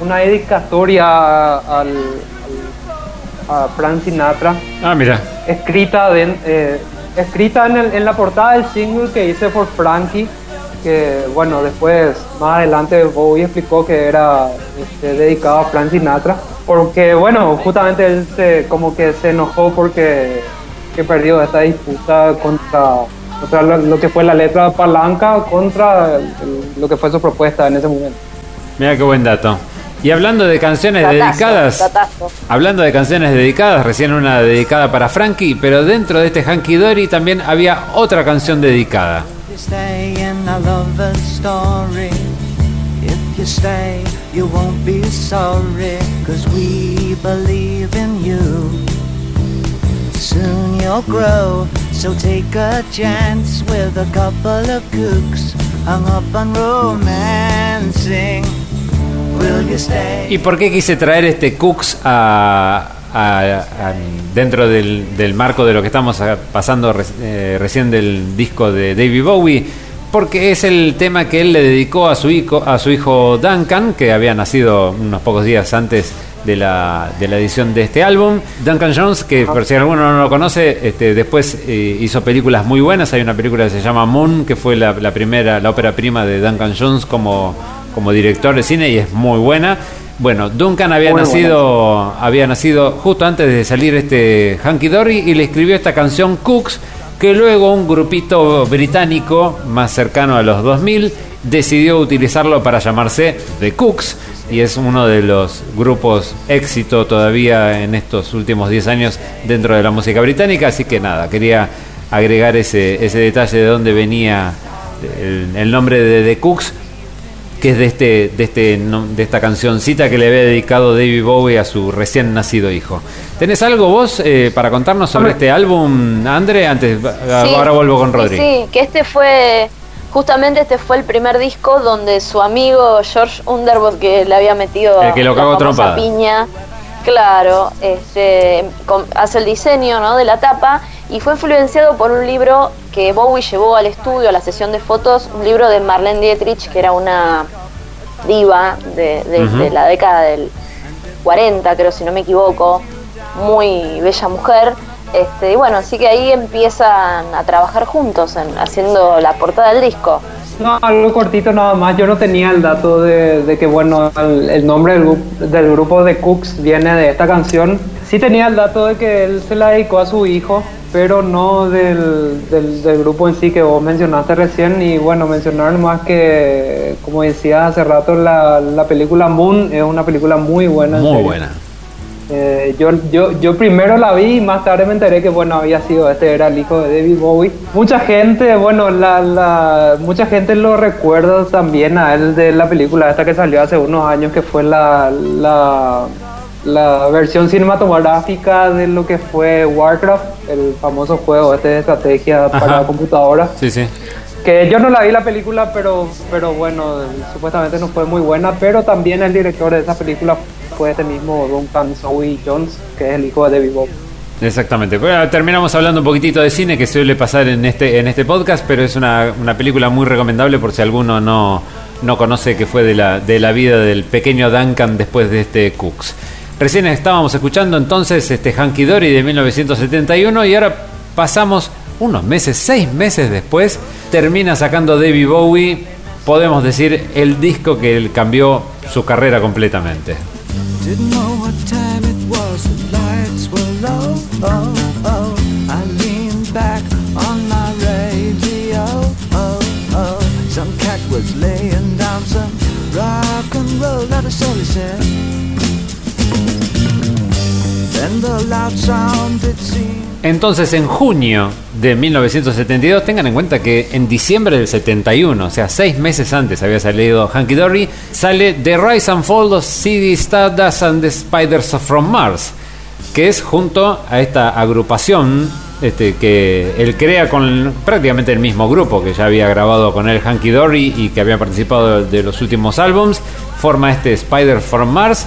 una dedicatoria al, al- a Frank Sinatra Ah, mira. escrita, de- eh, escrita en, el- en la portada del single que hice por Frankie, que bueno, después más adelante Bowie explicó que era este, dedicado a Frank Sinatra, porque bueno, justamente él se, como que se enojó porque que perdió esta disputa contra, contra lo, lo que fue la letra palanca contra el- lo que fue su propuesta en ese momento. Mira qué buen dato. Y hablando de canciones dedicadas, hablando de canciones dedicadas, recién una dedicada para Frankie, pero dentro de este Hanky Dory también había otra canción dedicada. you stay in a lover's story. If you stay, you won't be sorry, cause we believe in you. Soon you'll grow, so take a chance with a couple of kooks hung up on romancing. ¿Y por qué quise traer este Cooks a, dentro del, marco de lo que estamos pasando eh, recién del disco de David Bowie? Porque es el tema que él le dedicó a su hijo, a su hijo Duncan, que había nacido unos pocos días antes de la, de la edición de este álbum. Duncan Jones, que por si alguno no lo conoce, este, después eh, hizo películas muy buenas. Hay una película que se llama Moon, que fue la, la primera, la ópera prima de Duncan Jones como, como director de cine y es muy buena. Bueno, Duncan había Muy nacido, había nacido justo antes de salir este Hanky Dory y le escribió esta canción Cooks, que luego un grupito británico más cercano a los 2000 decidió utilizarlo para llamarse The Cooks y es uno de los grupos éxito todavía en estos últimos 10 años dentro de la música británica, así que nada, quería agregar ese, ese detalle de dónde venía el, el nombre de The Cooks que es de este, de este no- de esta cancioncita que le había dedicado David Bowie a su recién nacido hijo. ¿Tenés algo vos eh, para contarnos sobre este álbum, André? Antes, Sí, ahora vuelvo con sí, Rodri. Sí, que este fue, justamente este fue el primer disco donde su amigo George Underwood, que le había metido El que lo la piña, claro, este, hace el diseño ¿no? de la tapa y fue influenciado por un libro que Bowie llevó al estudio, a la sesión de fotos, un libro de Marlene Dietrich, que era una diva de, de- Ujú. de la década del 40, creo, si no me equivoco, muy bella mujer. Este, y bueno, así que ahí empiezan a trabajar juntos en, haciendo la portada del disco. No, algo cortito nada más. Yo no tenía el dato de, de que, bueno, el, el nombre del, gru- del grupo de Cooks viene de esta canción. Sí tenía el dato de que él se la dedicó a su hijo, pero no del, del, del grupo en sí que vos mencionaste recién. Y bueno, mencionar más que, como decías hace rato, la, la película Moon es una película muy buena. en Muy buena. Eh, yo, yo, yo primero la vi y más tarde me enteré que bueno había sido este era el hijo de David Bowie. Mucha gente, bueno, la, la, mucha gente lo recuerda también a él de la película esta que salió hace unos años que fue la, la, la versión cinematográfica de lo que fue Warcraft, el famoso juego este de estrategia para Ajá. computadora. Sí, sí. Que yo no la vi la película, pero, pero bueno, supuestamente no fue muy buena. Pero también el director de esa película fue este mismo Duncan Zoe Jones, que es el hijo de David Bowie. Exactamente. Bueno, terminamos hablando un poquitito de cine que suele pasar en este, en este podcast, pero es una, una película muy recomendable por si alguno no, no conoce que fue de la, de la vida del pequeño Duncan después de este Cooks. Recién estábamos escuchando entonces este Hanky Dory de 1971 y ahora pasamos unos meses, seis meses después, termina sacando David Bowie, podemos decir, el disco que él cambió su carrera completamente. Entonces, en junio de 1972, tengan en cuenta que en diciembre del 71, o sea, seis meses antes había salido Hanky Dory, sale The Rise and Fall of CD Stardust and the Spiders from Mars, que es junto a esta agrupación este, que él crea con prácticamente el mismo grupo que ya había grabado con él Hanky Dory y que había participado de los últimos álbums, forma este Spider from Mars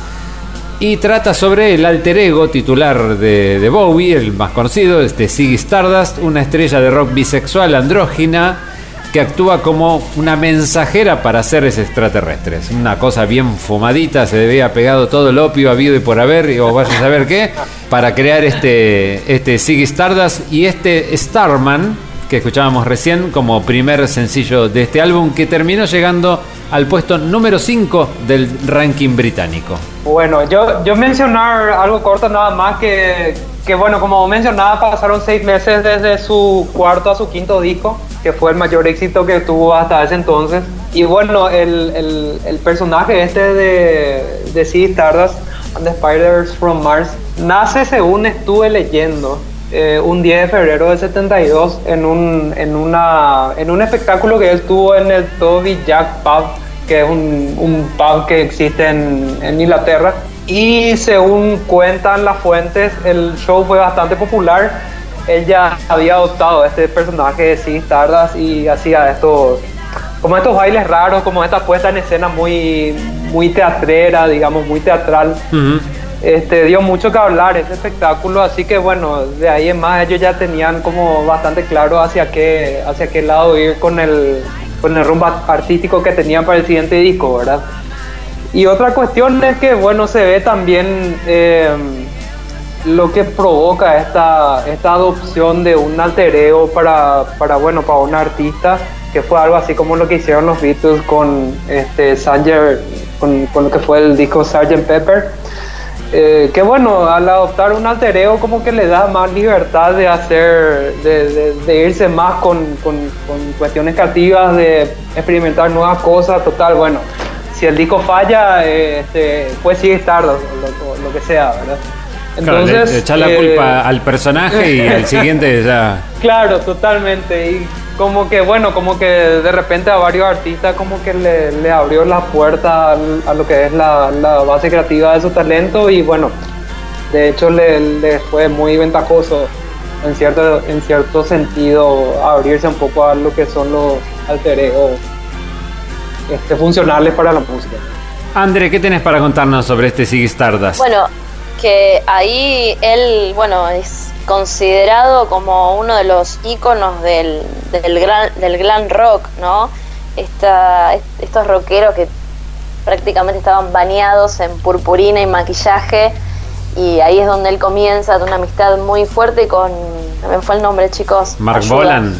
y trata sobre el alter ego titular de, de Bowie, el más conocido, este Ziggy Stardust, una estrella de rock bisexual andrógina que actúa como una mensajera para seres extraterrestres. Una cosa bien fumadita, se debía pegado todo el opio habido y por haber, o vaya a saber qué, para crear este, este Stardust y este Starman, que escuchábamos recién como primer sencillo de este álbum, que terminó llegando al puesto número 5 del ranking británico. Bueno, yo, yo mencionar algo corto nada más que, que, bueno, como mencionaba, pasaron seis meses desde su cuarto a su quinto disco, que fue el mayor éxito que tuvo hasta ese entonces. Y bueno, el, el, el personaje este de, de Sea Stardust and the Spiders from Mars nace según estuve leyendo eh, un 10 de febrero del 72 en un, en, una, en un espectáculo que él tuvo en el Toby Jack Pub, que es un, un pub que existe en, en Inglaterra. Y según cuentan las fuentes, el show fue bastante popular. Ella había adoptado este personaje de Ziggy Stardust y hacía estos, como estos bailes raros, como esta puesta en escena muy, muy teatrera, digamos, muy teatral. Este, dio mucho que hablar ese espectáculo, así que bueno, de ahí en más ellos ya tenían como bastante claro hacia qué, hacia qué lado ir con el, con el rumbo artístico que tenían para el siguiente disco, ¿verdad? Y otra cuestión es que, bueno, se ve también eh, lo que provoca esta, esta adopción de un alter ego para, para, bueno, para un artista, que fue algo así como lo que hicieron los Beatles con, este, Sanger, con, con lo que fue el disco Sgt. Pepper. Eh, que bueno, al adoptar un alter ego como que le da más libertad de hacer, de, de, de irse más con, con, con, cuestiones creativas, de experimentar nuevas cosas, total, bueno, si el disco falla, eh, este, pues sigue estar lo, lo, lo, que sea, ¿verdad? Entonces, claro, le, la eh, culpa al personaje y al siguiente ya... Claro, totalmente, y como que bueno, como que de repente a varios artistas como que le, le abrió la puerta a, lo que es la, la, base creativa de su talento y bueno, de hecho le, le, fue muy ventajoso en cierto, en cierto sentido abrirse un poco a lo que son los alter egos este, funcionales para la música. André, ¿qué tenés para contarnos sobre este Ziggy Stardust? Bueno, que ahí él, bueno, es considerado como uno de los íconos del, del, gran, del glam rock, ¿no? Esta, estos rockeros que prácticamente estaban bañados en purpurina y maquillaje y ahí es donde él comienza una amistad muy fuerte con también fue el nombre chicos Mark Bolan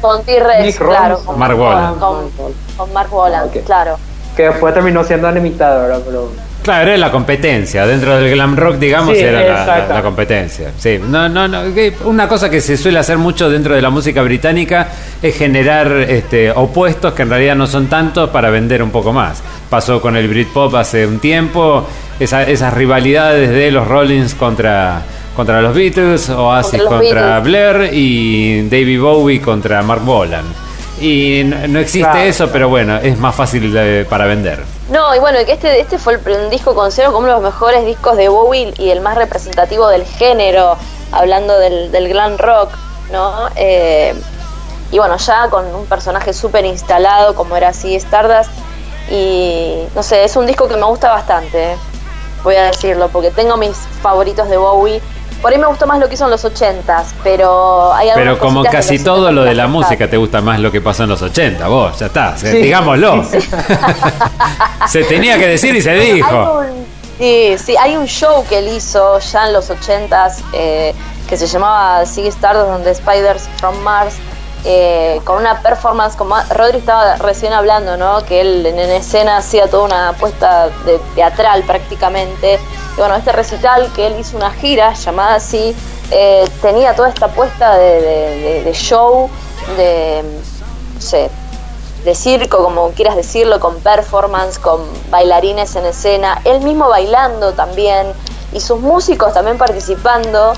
con T-Rex claro con, Mark Bolan con, con, Mark Bolan okay. claro que después terminó siendo enemistad ¿verdad? pero Claro, era la competencia. Dentro del glam rock, digamos, sí, era la, la, la, competencia. Sí, no, no, no. Una cosa que se suele hacer mucho dentro de la música británica es generar este, opuestos que en realidad no son tantos para vender un poco más. Pasó con el Britpop hace un tiempo, esa, esas rivalidades de los Rollins contra, contra los Beatles, Oasis contra, contra Blair y David Bowie contra Mark Bolan. Y no existe claro, eso, pero bueno, es más fácil de, para vender. No, y bueno, este, este fue un disco considero como uno de los mejores discos de Bowie y el más representativo del género, hablando del, del glam rock, ¿no? Eh, y bueno, ya con un personaje súper instalado como era así Stardust. Y no sé, es un disco que me gusta bastante, voy a decirlo, porque tengo mis favoritos de Bowie por ahí me gustó más lo que hizo en los 80 pero hay Pero como casi todo lo de la música te gusta más lo que pasó en los 80, vos, ya está, sí. digámoslo. Sí. se tenía que decir y se dijo. Un, sí, sí, hay un show que él hizo ya en los 80 eh, que se llamaba Sigue Stardust donde Spiders from Mars. Eh, con una performance, como Rodri estaba recién hablando, ¿no? que él en, en escena hacía toda una apuesta de teatral prácticamente, y bueno, este recital que él hizo una gira llamada así, eh, tenía toda esta apuesta de, show, de, no sé, de circo, como quieras decirlo, con performance, con bailarines en escena, él mismo bailando también. y sus músicos también participando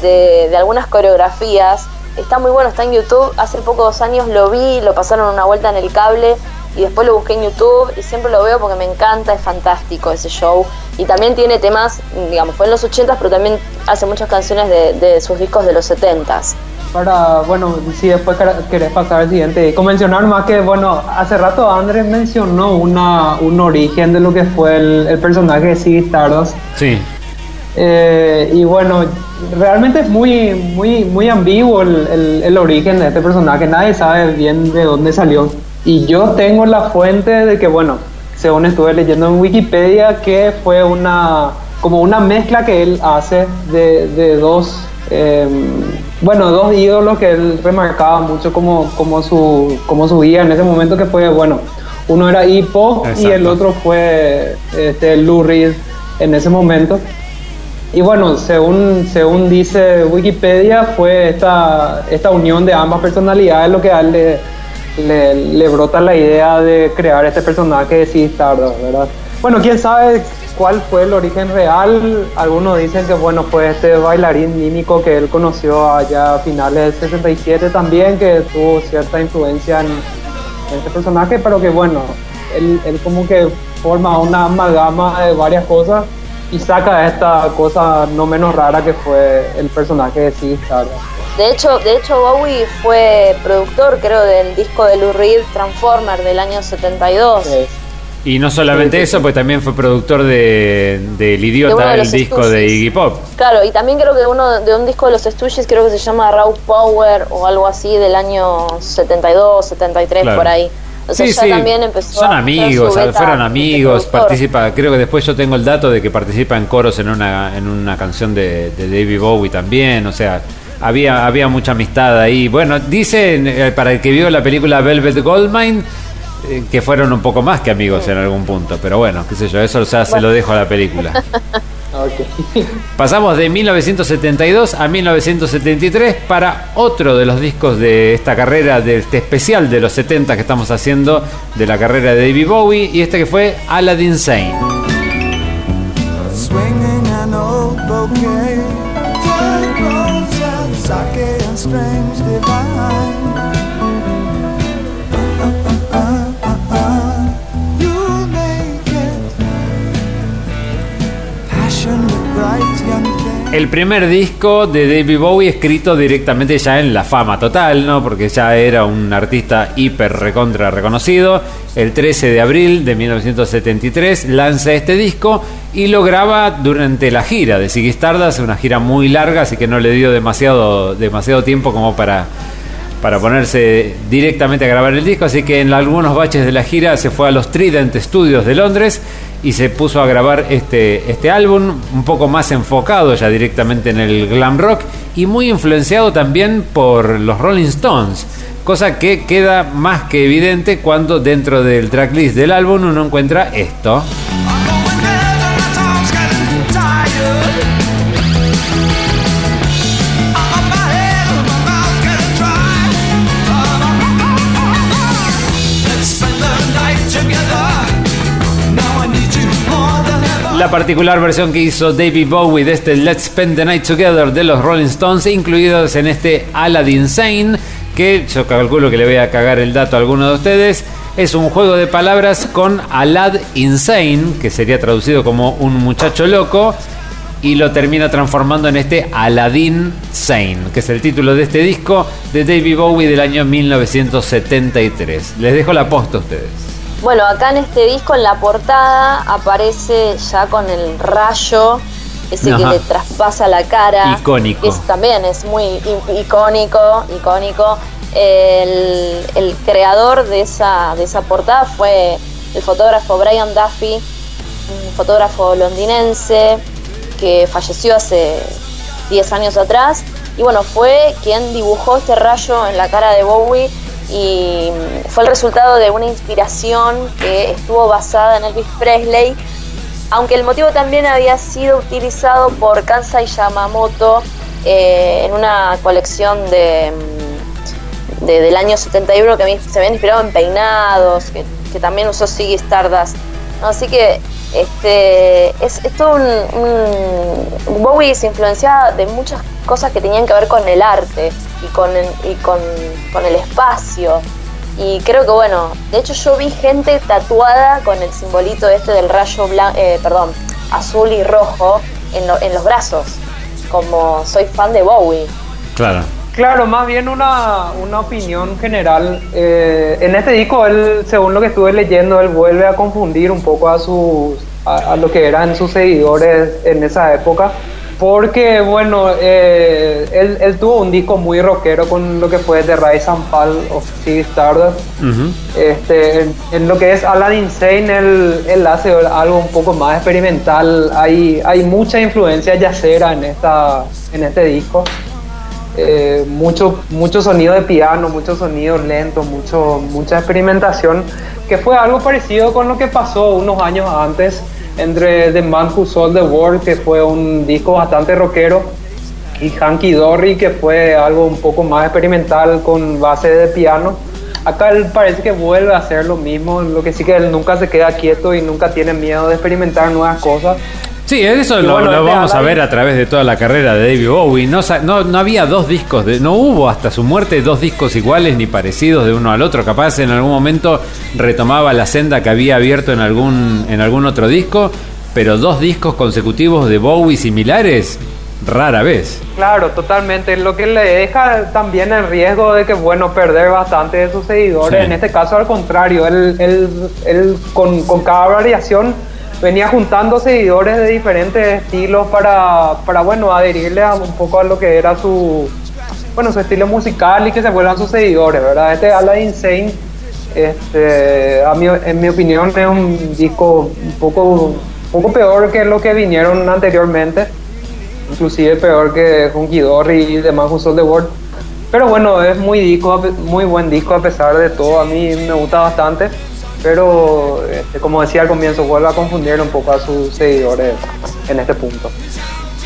de algunas coreografías. Está muy bueno, está en YouTube. Hace pocos años lo vi, lo pasaron una vuelta en el cable y después lo busqué en YouTube y siempre lo veo porque me encanta, es fantástico ese show. Y también tiene temas, digamos, fue en los 80s, pero también hace muchas canciones de, de sus discos de los 70s. Para, bueno, si después quer- querés pasar al siguiente, con mencionar más que, bueno, hace rato Andrés mencionó una, un origen de lo que fue el, el personaje de Stardust. Sí. Eh, y bueno, realmente es muy, muy, muy ambiguo el, el- el origen de este personaje. Nadie sabe bien de dónde salió. Y yo tengo la fuente de que, bueno, según estuve leyendo en Wikipedia, que fue una como una mezcla que él hace de, de dos, eh, bueno, dos ídolos que él remarcaba mucho como, como, su, como su guía en ese momento, que fue, bueno, uno era Hippo y el Exacto. otro fue este, Lou Reed en ese momento. Y bueno, según, según dice Wikipedia, fue esta, esta unión de ambas personalidades lo que a él le, le, le brota la idea de crear este personaje de Ziggy Stardust, ¿verdad? Bueno, quién sabe cuál fue el origen real. Algunos dicen que bueno fue este bailarín mímico que él conoció allá a finales del 67 también, que tuvo cierta influencia en, en este personaje, pero que bueno, él, él como que forma una amalgama de varias cosas y saca esta cosa no menos rara que fue el personaje de Stardust. De hecho, de hecho Bowie fue productor, creo, del disco de Lou Reed, Transformer, del año 72. Eh, Y no solamente Sí, sí, eso, pues también fue productor de del De Idiota, de el disco de. Iggy Pop. Claro, y también creo que uno de un disco de los Stooges, creo que se llama Raw Power o algo así, del año 72, 73, Claro. por ahí. O sea, Sí, ya sí. también empezó Son a amigos, beta fueron amigos, participa, creo que después yo tengo el dato de que participa en coros en una, en una canción de, de David Bowie también, o sea, había, había mucha amistad ahí. Bueno, dicen, eh, para el que vio la película Velvet Goldmine, eh, que fueron un poco más que amigos en algún punto, pero bueno, qué sé yo, eso ya se lo dejo a la película. Pasamos de 1972 a 1973 para otro de los discos de esta carrera, de este especial de los 70 que estamos haciendo de la carrera de David Bowie y este que fue Aladdin Sane. El primer disco de David Bowie escrito directamente ya en la fama total, ¿no? Porque ya era un artista hiper recontra reconocido. El 13 de abril de 1973 lanza este disco y lo graba durante la gira de Ziggy Stardust, una gira muy larga, así que no le dio demasiado, demasiado tiempo como para, para ponerse directamente a grabar el disco. Así que en algunos baches de la gira se fue a los Trident Studios de Londres y se puso a grabar este, este álbum un poco más enfocado ya directamente en el glam rock y muy influenciado también por los Rolling Stones. Cosa que queda más que evidente cuando dentro del tracklist del álbum uno encuentra esto. La particular versión que hizo David Bowie de este Let's Spend the Night Together de los Rolling Stones, incluidos en este Aladdin Sane, que yo calculo que le voy a cagar el dato a alguno de ustedes. Es un juego de palabras con Alad Insane, que sería traducido como un muchacho loco, y lo termina transformando en este Aladdin Sane, que es el título de este disco de David Bowie del año 1973. Les dejo la posta a ustedes. Bueno, acá en este disco, en la portada, aparece ya con el rayo, ese que le traspasa la cara. Icónico. que es- también es muy icónico, icónico. El, el creador de esa, de esa portada fue el fotógrafo Brian Duffy, un fotógrafo londinense que falleció hace 10 años atrás. Y bueno, fue quien dibujó este rayo en la cara de Bowie y fue el resultado de una inspiración que estuvo basada en Elvis Presley, aunque el motivo también había sido utilizado por Kansai Yamamoto eh, en una colección de, mm, de- del año 71 que se había inspirado en peinados, que, también usó Ziggy Stardust Así que este es, es todo un, Bowie se influenciaba de muchas cosas que tenían que ver con el arte y con el, y con, con el espacio. Y creo que bueno, de hecho yo vi gente tatuada con el simbolito este del rayo blanco, perdón, azul y rojo en, lo- en los brazos, como soy fan de Bowie. Claro. Claro, más bien una, una opinión general. Eh, en este disco, él, según lo que estuve leyendo, él vuelve a confundir un poco a, sus, a, a lo que eran sus seguidores en esa época. Porque, bueno, eh, él, él tuvo un disco muy rockero con lo que fue The Rise and Fall of Ziggy Stardust. Este, en, en lo que es Aladdin Insane, él, él hace algo un poco más experimental. Hay, hay mucha influencia yacera en, esta, en este disco. Eh, mucho, mucho sonido de piano, mucho sonido lento, mucho, mucha experimentación, que fue algo parecido con lo que pasó unos años antes entre The Man Who Sold the World, que fue un disco bastante rockero, y Hanky Dory, que fue algo un poco más experimental con base de piano. Acá él parece que vuelve a hacer lo mismo, lo que sí que él nunca se queda quieto y nunca tiene miedo de experimentar nuevas cosas. Sí, eso lo, este vamos a ver a través de toda la carrera de David Bowie. No, no, no había dos discos, de, no hubo hasta su muerte dos discos iguales ni parecidos de uno al otro. Capaz en algún momento retomaba la senda que había abierto en algún, en algún otro disco, pero dos discos consecutivos de Bowie similares, rara vez. Claro, totalmente. Lo que le deja también el riesgo de que, bueno, perder bastante de sus seguidores. Sí. En este caso, al contrario, él, él, él con, con cada variación venía juntando seguidores de diferentes estilos para, para, bueno, adherirle a un poco a lo que era su, bueno, su estilo musical y que se vuelvan sus seguidores, ¿verdad? Este Aladdin Insane, este, a mi- en mi opinión, es un disco un poco, poco peor que lo que vinieron anteriormente inclusive peor que Hunky Dory y demás Who the World. Pero bueno, es muy disco, muy buen disco a pesar de todo. A mí me gusta bastante. Pero este, como decía al comienzo, vuelve a confundir un poco a sus seguidores en este punto.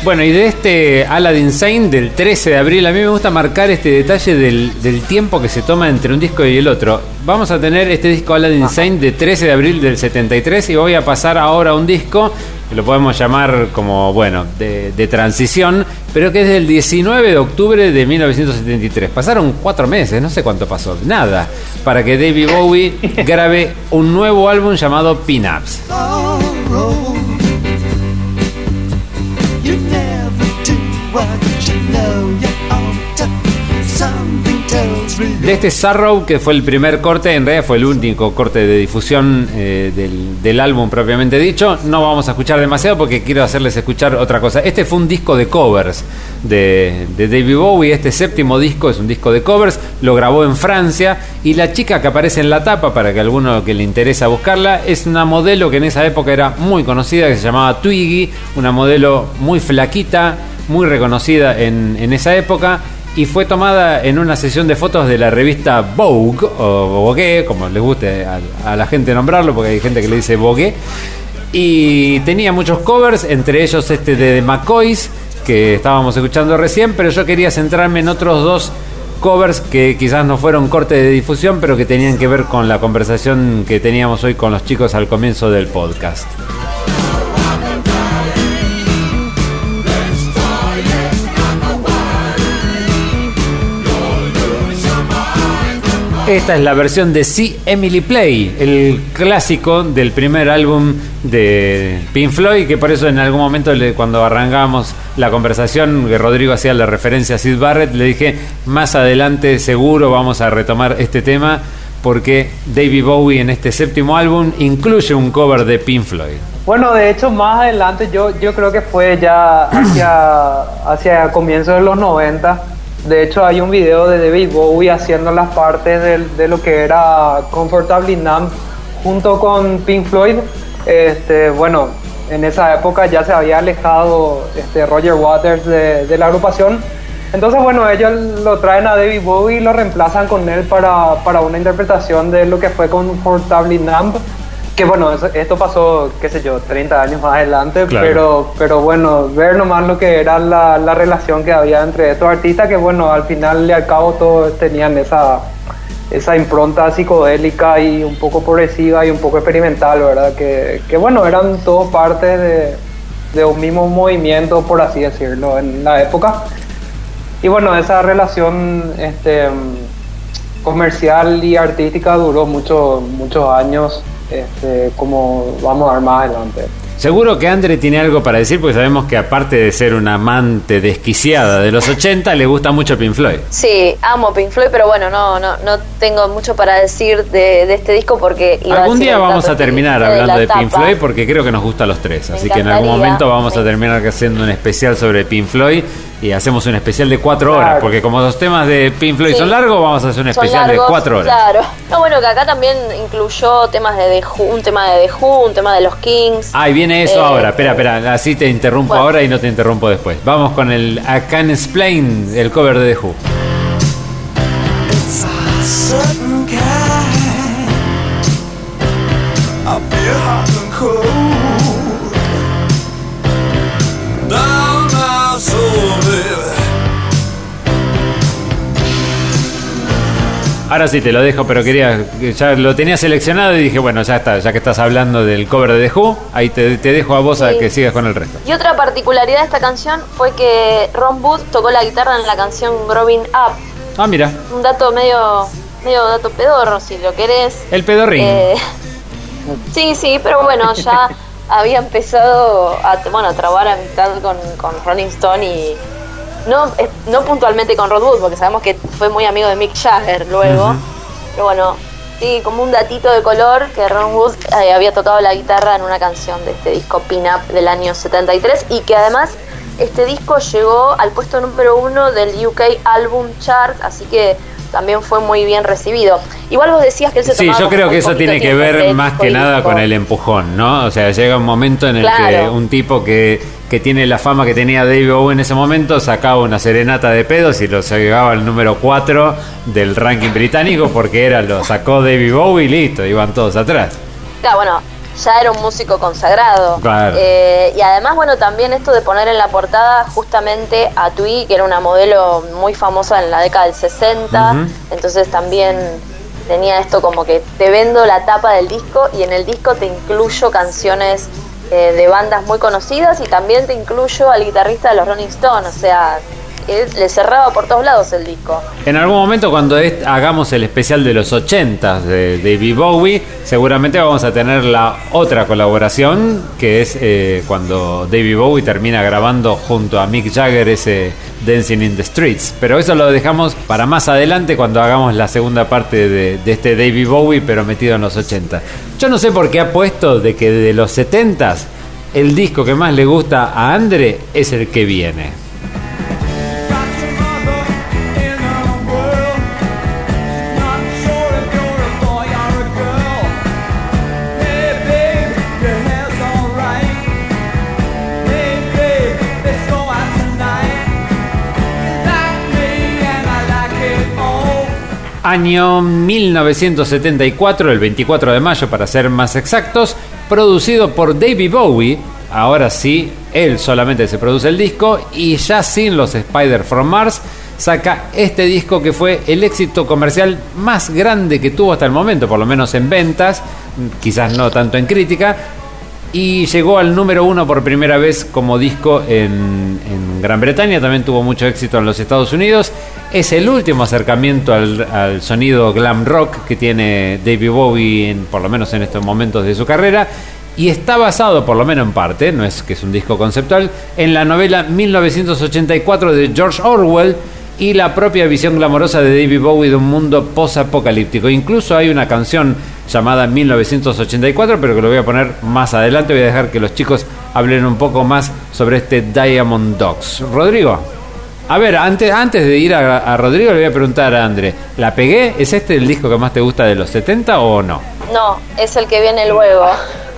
Bueno, y de este Aladdin Sane del 13 de abril, a mí me gusta marcar este detalle del, del tiempo que se toma entre un disco y el otro. Vamos a tener este disco Aladdin Sane de 13 de abril del 73 y voy a pasar ahora a un disco que lo podemos llamar como, bueno, de, de transición, pero que es del 19 de octubre de 1973. Pasaron cuatro meses, no sé cuánto pasó, nada, para que David Bowie grabe un nuevo álbum llamado Pin-Ups. De este Sarrow, que fue el primer corte, en realidad fue el único corte de difusión eh, del, álbum propiamente dicho. No vamos a escuchar demasiado porque quiero hacerles escuchar otra cosa. Este fue un disco de covers de, de David Bowie. Este séptimo disco es un disco de covers. Lo grabó en Francia. Y la chica que aparece en la tapa, para que alguno que le interesa buscarla, es una modelo que en esa época era muy conocida, que se llamaba Twiggy. Una modelo muy flaquita, muy reconocida en esa época y fue tomada en una sesión de fotos de la revista Vogue, o Vogue, como les guste a, la gente nombrarlo, porque hay gente que le dice Vogue. Y tenía muchos covers, entre ellos este de The McCoys, que estábamos escuchando recién, pero yo quería centrarme en otros dos covers que quizás no fueron corte de difusión, pero que tenían que ver con la conversación que teníamos hoy con los chicos al comienzo del podcast. Esta es la versión de See Emily Play, el clásico del primer álbum de Pink Floyd, que por eso en algún momento cuando arrancábamos la conversación, que Rodrigo hacía la referencia a Sid Barrett, le dije, más adelante seguro vamos a retomar este tema, porque David Bowie en este séptimo álbum incluye un cover de Pink Floyd. Bueno, de hecho, más adelante yo, yo creo que fue ya hacia, hacia comienzos de los 90. De hecho, hay un video de David Bowie haciendo las partes de, lo que era Comfortably Numb junto con Pink Floyd. Este, bueno, en esa época ya se había alejado este, Roger Waters de, de la agrupación. Entonces, bueno, ellos lo traen a David Bowie y lo reemplazan con él para, para una interpretación de lo que fue Comfortably Numb. Que bueno, eso- esto pasó, qué sé yo, 30 años más adelante, Claro. pero, pero bueno, ver nomás lo que era la, la relación que había entre estos artistas, que bueno, al final y al cabo todos tenían esa, esa impronta psicodélica y un poco progresiva y un poco experimental, ¿verdad? Que, que bueno, eran todos parte de, de un mismo movimiento, por así decirlo, en la época. Y bueno, esa relación este, comercial y artística duró mucho, muchos años, este, como vamos a más adelante. Seguro que Andre tiene algo para decir porque sabemos que aparte de ser una amante desquiciada de los 80, le gusta mucho Pink Floyd. Sí, amo Pink Floyd, pero bueno, no, no, no tengo mucho para decir de, de este disco porque iba Algún día vamos a terminar de hablando la de Pink. Floyd porque creo que nos gusta a los tres. Me Así que en algún momento vamos a terminar haciendo un especial sobre Pink Floyd y hacemos un especial de cuatro Claro. horas. Porque como los temas de Pink Floyd Sí. son largos, vamos a hacer un especial largos, de cuatro horas. Claro. No, bueno, que acá también incluyó temas de The Who, un tema de The Who, un tema de los Kings. Ay, viene eso Eh, ahora. Espera, espera. Así te interrumpo Bueno. ahora y no te interrumpo después. Vamos con el I Can Explain, el cover de The Who. Ahora sí te lo dejo, pero quería. Ya lo tenía seleccionado y dije, bueno, ya está. Ya que estás hablando del cover de The Who, ahí te, te dejo a vos a que sigas con el resto. Y otra particularidad de esta canción fue que Ron Wood tocó la guitarra en la canción Growing Up. Ah, mira. Un dato medio, medio dato pedorro, si lo querés. El pedorrín. Eh, sí, sí, pero bueno, ya había empezado a, bueno, a trabar amistad con, con Rolling Stone y no, eh, no puntualmente con Rod Wood, porque sabemos que fue muy amigo de Mick Jagger luego, pero bueno, sí, como un datito de color que Ron Wood eh, había tocado la guitarra en una canción de este disco Pin Up del año 73 y que además este disco llegó al puesto número uno del UK Album Chart, así que también fue muy bien recibido. Igual vos decías que él se Sí, yo creo que eso tiene que ver más que nada con el empujón, ¿no? O sea, llega un momento en el que un tipo que, que tiene la fama que tenía David Bowie en ese momento sacaba una serenata de pedos y lo llegaba al número 4 del ranking británico porque era lo sacó David Bowie y listo, iban todos atrás. Claro, bueno, ya era un músico consagrado. Claro. Eh, y además, bueno, también esto de poner en la portada justamente a Tui, que era una modelo muy famosa en la década del 60. Ujú. Entonces también tenía esto como que te vendo la tapa del disco y en el disco te incluyo canciones eh, de bandas muy conocidas y también te incluyo al guitarrista de los Rolling Stones. O sea, le cerraba por todos lados el disco. En algún momento cuando hagamos el especial de los 80 de David Bowie, seguramente vamos a tener la otra colaboración, que es eh, cuando David Bowie termina grabando junto a Mick Jagger ese Dancing in the Streets. Pero eso lo dejamos para más adelante cuando hagamos la segunda parte de, de este David Bowie, pero metido en los 80. Yo no sé por qué ha puesto de que de los 70 el disco que más le gusta a Andre es el que viene. Año 1974, el 24 de mayo para ser más exactos, producido por David Bowie. Ahora sí, él solamente se produce el disco y ya sin los Spider from Mars saca este disco que fue el éxito comercial más grande que tuvo hasta el momento, por lo menos en ventas, quizás no tanto en crítica, y llegó al número uno por primera vez como disco en, Gran Bretaña, también tuvo mucho éxito en los Estados Unidos. Es el último acercamiento al, al sonido glam rock que tiene David Bowie, en, por lo menos en estos momentos de su carrera. Y está basado, por lo menos en parte, no es que es un disco conceptual, en la novela 1984 de George Orwell y la propia visión glamorosa de David Bowie de un mundo post-apocalíptico. Incluso hay una canción llamada 1984, pero que lo voy a poner más adelante. Voy a dejar que los chicos hablen un poco más sobre este Diamond Dogs. Rodrigo, a ver, antes, antes de ir a, a Rodrigo, le voy a preguntar a André: ¿La pegué? ¿Es este el disco que más te gusta de los 70 o no? No, es el que viene luego.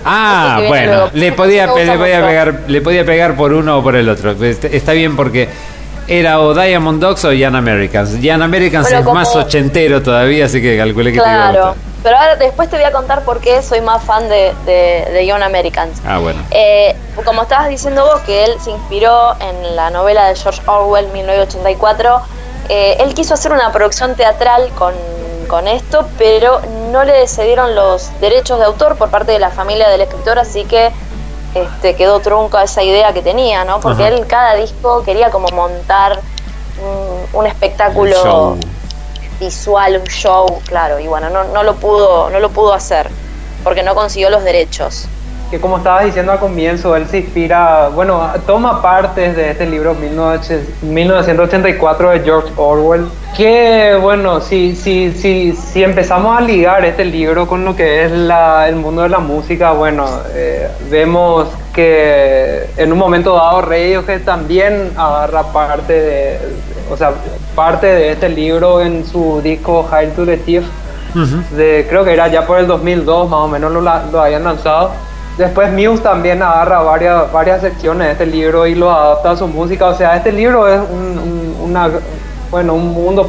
Ah, bueno, luego. le podía, le, podía pegar, le podía pegar por uno o por el otro. Este- Está bien porque era o Diamond Dogs o Young Americans. Young Americans Bueno, es como- más ochentero todavía, así que calculé que te iba a Claro. gustar. Pero ahora después te voy a contar por qué soy más fan de, de, de Young Americans. Ah, bueno. Eh, como estabas diciendo vos, que él se inspiró en la novela de George Orwell, 1984, eh, él quiso hacer una producción teatral con con esto, pero no le cedieron los derechos de autor por parte de la familia del escritor, así que este, quedó trunca esa idea que tenía, ¿no? Porque Ajá. él cada disco quería como montar un, un espectáculo visual, un show, claro, y bueno, no, no lo pudo, no lo pudo hacer porque no consiguió los derechos. Que como estabas diciendo al comienzo, él se inspira, bueno, toma partes de este libro 19 1984 de George Orwell, que bueno, si, si, si, si empezamos a ligar este libro con lo que es la, el mundo de la música, bueno, eh, vemos que en un momento dado Radiohead también agarra parte de, o sea, parte de este libro en su disco Hail to the Thief, de, creo que era ya por el 2002 más o menos lo, lo habían lanzado. Después Muse también agarra varias, varias secciones de este libro y lo adapta a su música. O sea, este libro es un, un- una, bueno, un mundo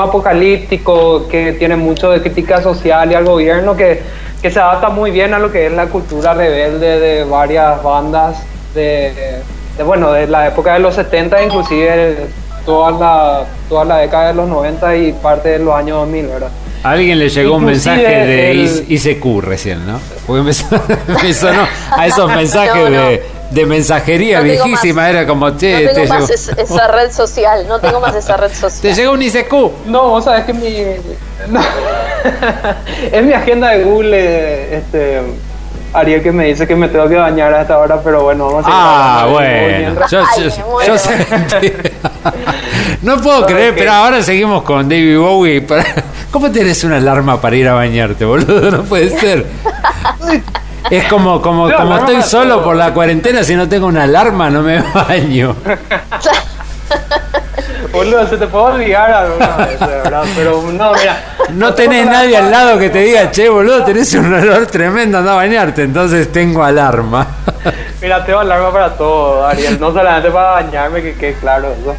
apocalíptico que tiene mucho de crítica social y al gobierno que, que se adapta muy bien a lo que es la cultura rebelde de varias bandas de, de, bueno, de la época de los 70, inclusive toda la, toda la década de los 90 y parte de los años 2000, ¿verdad? A alguien le llegó un mensaje de el- ICQ recién, ¿no? Porque me, son- me sonó a esos mensajes No, no. De, de mensajería No viejísima. más. Era como, No che, te, tengo llegó, más es- esa red social, no tengo más esa red te social. llegó un ICQ. No, vos sabés que mi. no. es mi agenda de Google, eh, este. Ariel que me dice que me tengo que bañar a esta hora, pero bueno, vamos a seguir Ah, bueno. Yo, Ay, yo- yo sé- no puedo creer, pero ahora seguimos con David Bowie. Para- ¿Cómo tenés una alarma para ir a bañarte, boludo? No puede ser. Es como, como, No, como estoy solo todo. por la cuarentena, si no tengo una alarma no me baño. Boludo, se te puede olvidar alguna vez, de verdad, pero no, mira. No tenés nadie al lado que te diga, che, boludo, tenés un olor tremendo, anda a bañarte, entonces tengo alarma. Mira, tengo alarma para todo, Ariel. No solamente para bañarme, que quede claro eso.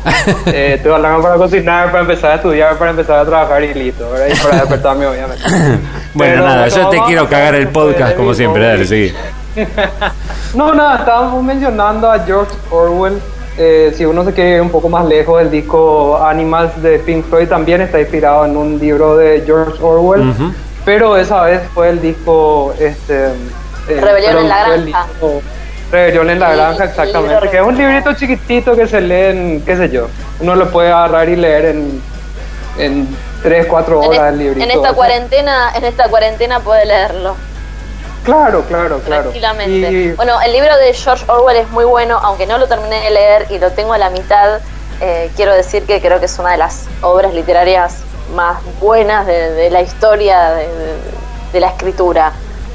Eh, tengo alarma para cocinar, para empezar a estudiar, para empezar a trabajar y listo, ¿verdad? Y para despertarme, obviamente. Bueno, Pero, nada, yo te quiero cagar el podcast como David siempre, dale, seguí. No, nada, estábamos mencionando a George Orwell. Eh, si uno se quiere ir un poco más lejos, el disco Animals de Pink Floyd también está inspirado en un libro de George Orwell, pero esa vez fue el disco este, eh, Rebelión en la Granja. Rebelión en la Granja, exactamente. Que es un librito chiquitito que se lee en, qué sé yo, uno lo puede agarrar y leer en, en 3, 4 En, horas es- el librito. en esta cuarentena, en esta cuarentena puede leerlo Claro, claro, claro. tranquilamente. Y- Bueno, el libro de George Orwell es muy bueno, aunque no lo terminé de leer y lo tengo a la mitad. eh, quiero decir que creo que es una de las obras literarias más buenas de, de la historia de, de- de la escritura.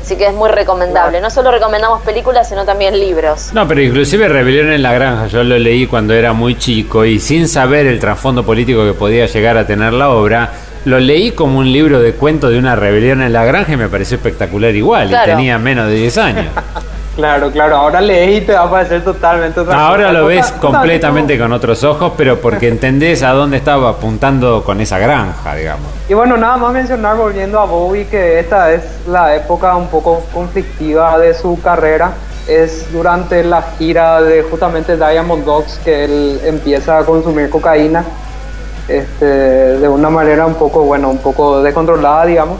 Así que es muy recomendable. No solo recomendamos películas, sino también libros. No, pero inclusive Rebelión en la Granja, yo lo leí cuando era muy chico y sin saber el trasfondo político que podía llegar a tener la obra, lo leí como un libro de cuentos de una rebelión en la granja y me pareció espectacular igual, Claro. y tenía menos de 10 años. Claro, claro, ahora lees y te va a parecer totalmente otra Ahora cosa. lo ves Total- completamente con otros ojos, pero porque entendés a dónde estaba apuntando con esa granja, digamos. Y bueno, nada más mencionar, volviendo a Bowie, que esta es la época un poco conflictiva de su carrera. Es durante la gira de justamente Diamond Dogs que él empieza a consumir cocaína este, de una manera un poco, bueno, un poco descontrolada, digamos.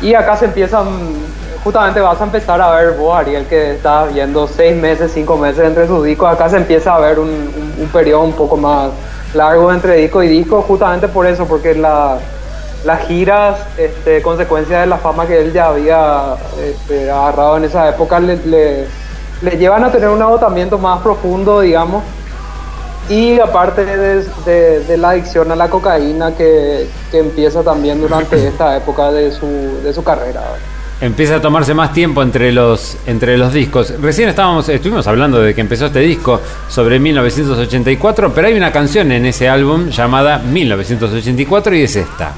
Y acá se empiezan, justamente vas a empezar a ver vos, Ariel, que estás viendo seis meses, cinco meses entre sus discos, acá se empieza a ver un, un- un periodo un poco más largo entre disco y disco, justamente por eso, porque la, las giras, este, consecuencia de la fama que él ya había este, agarrado en esa época, le, le- le llevan a tener un agotamiento más profundo, digamos, y aparte de, de- de la adicción a la cocaína que, que empieza también durante esta época de su, de su carrera. Empieza a tomarse más tiempo entre los, entre los discos. Recién estábamos, estuvimos hablando de que empezó este disco sobre 1984, pero hay una canción en ese álbum llamada 1984 y es esta.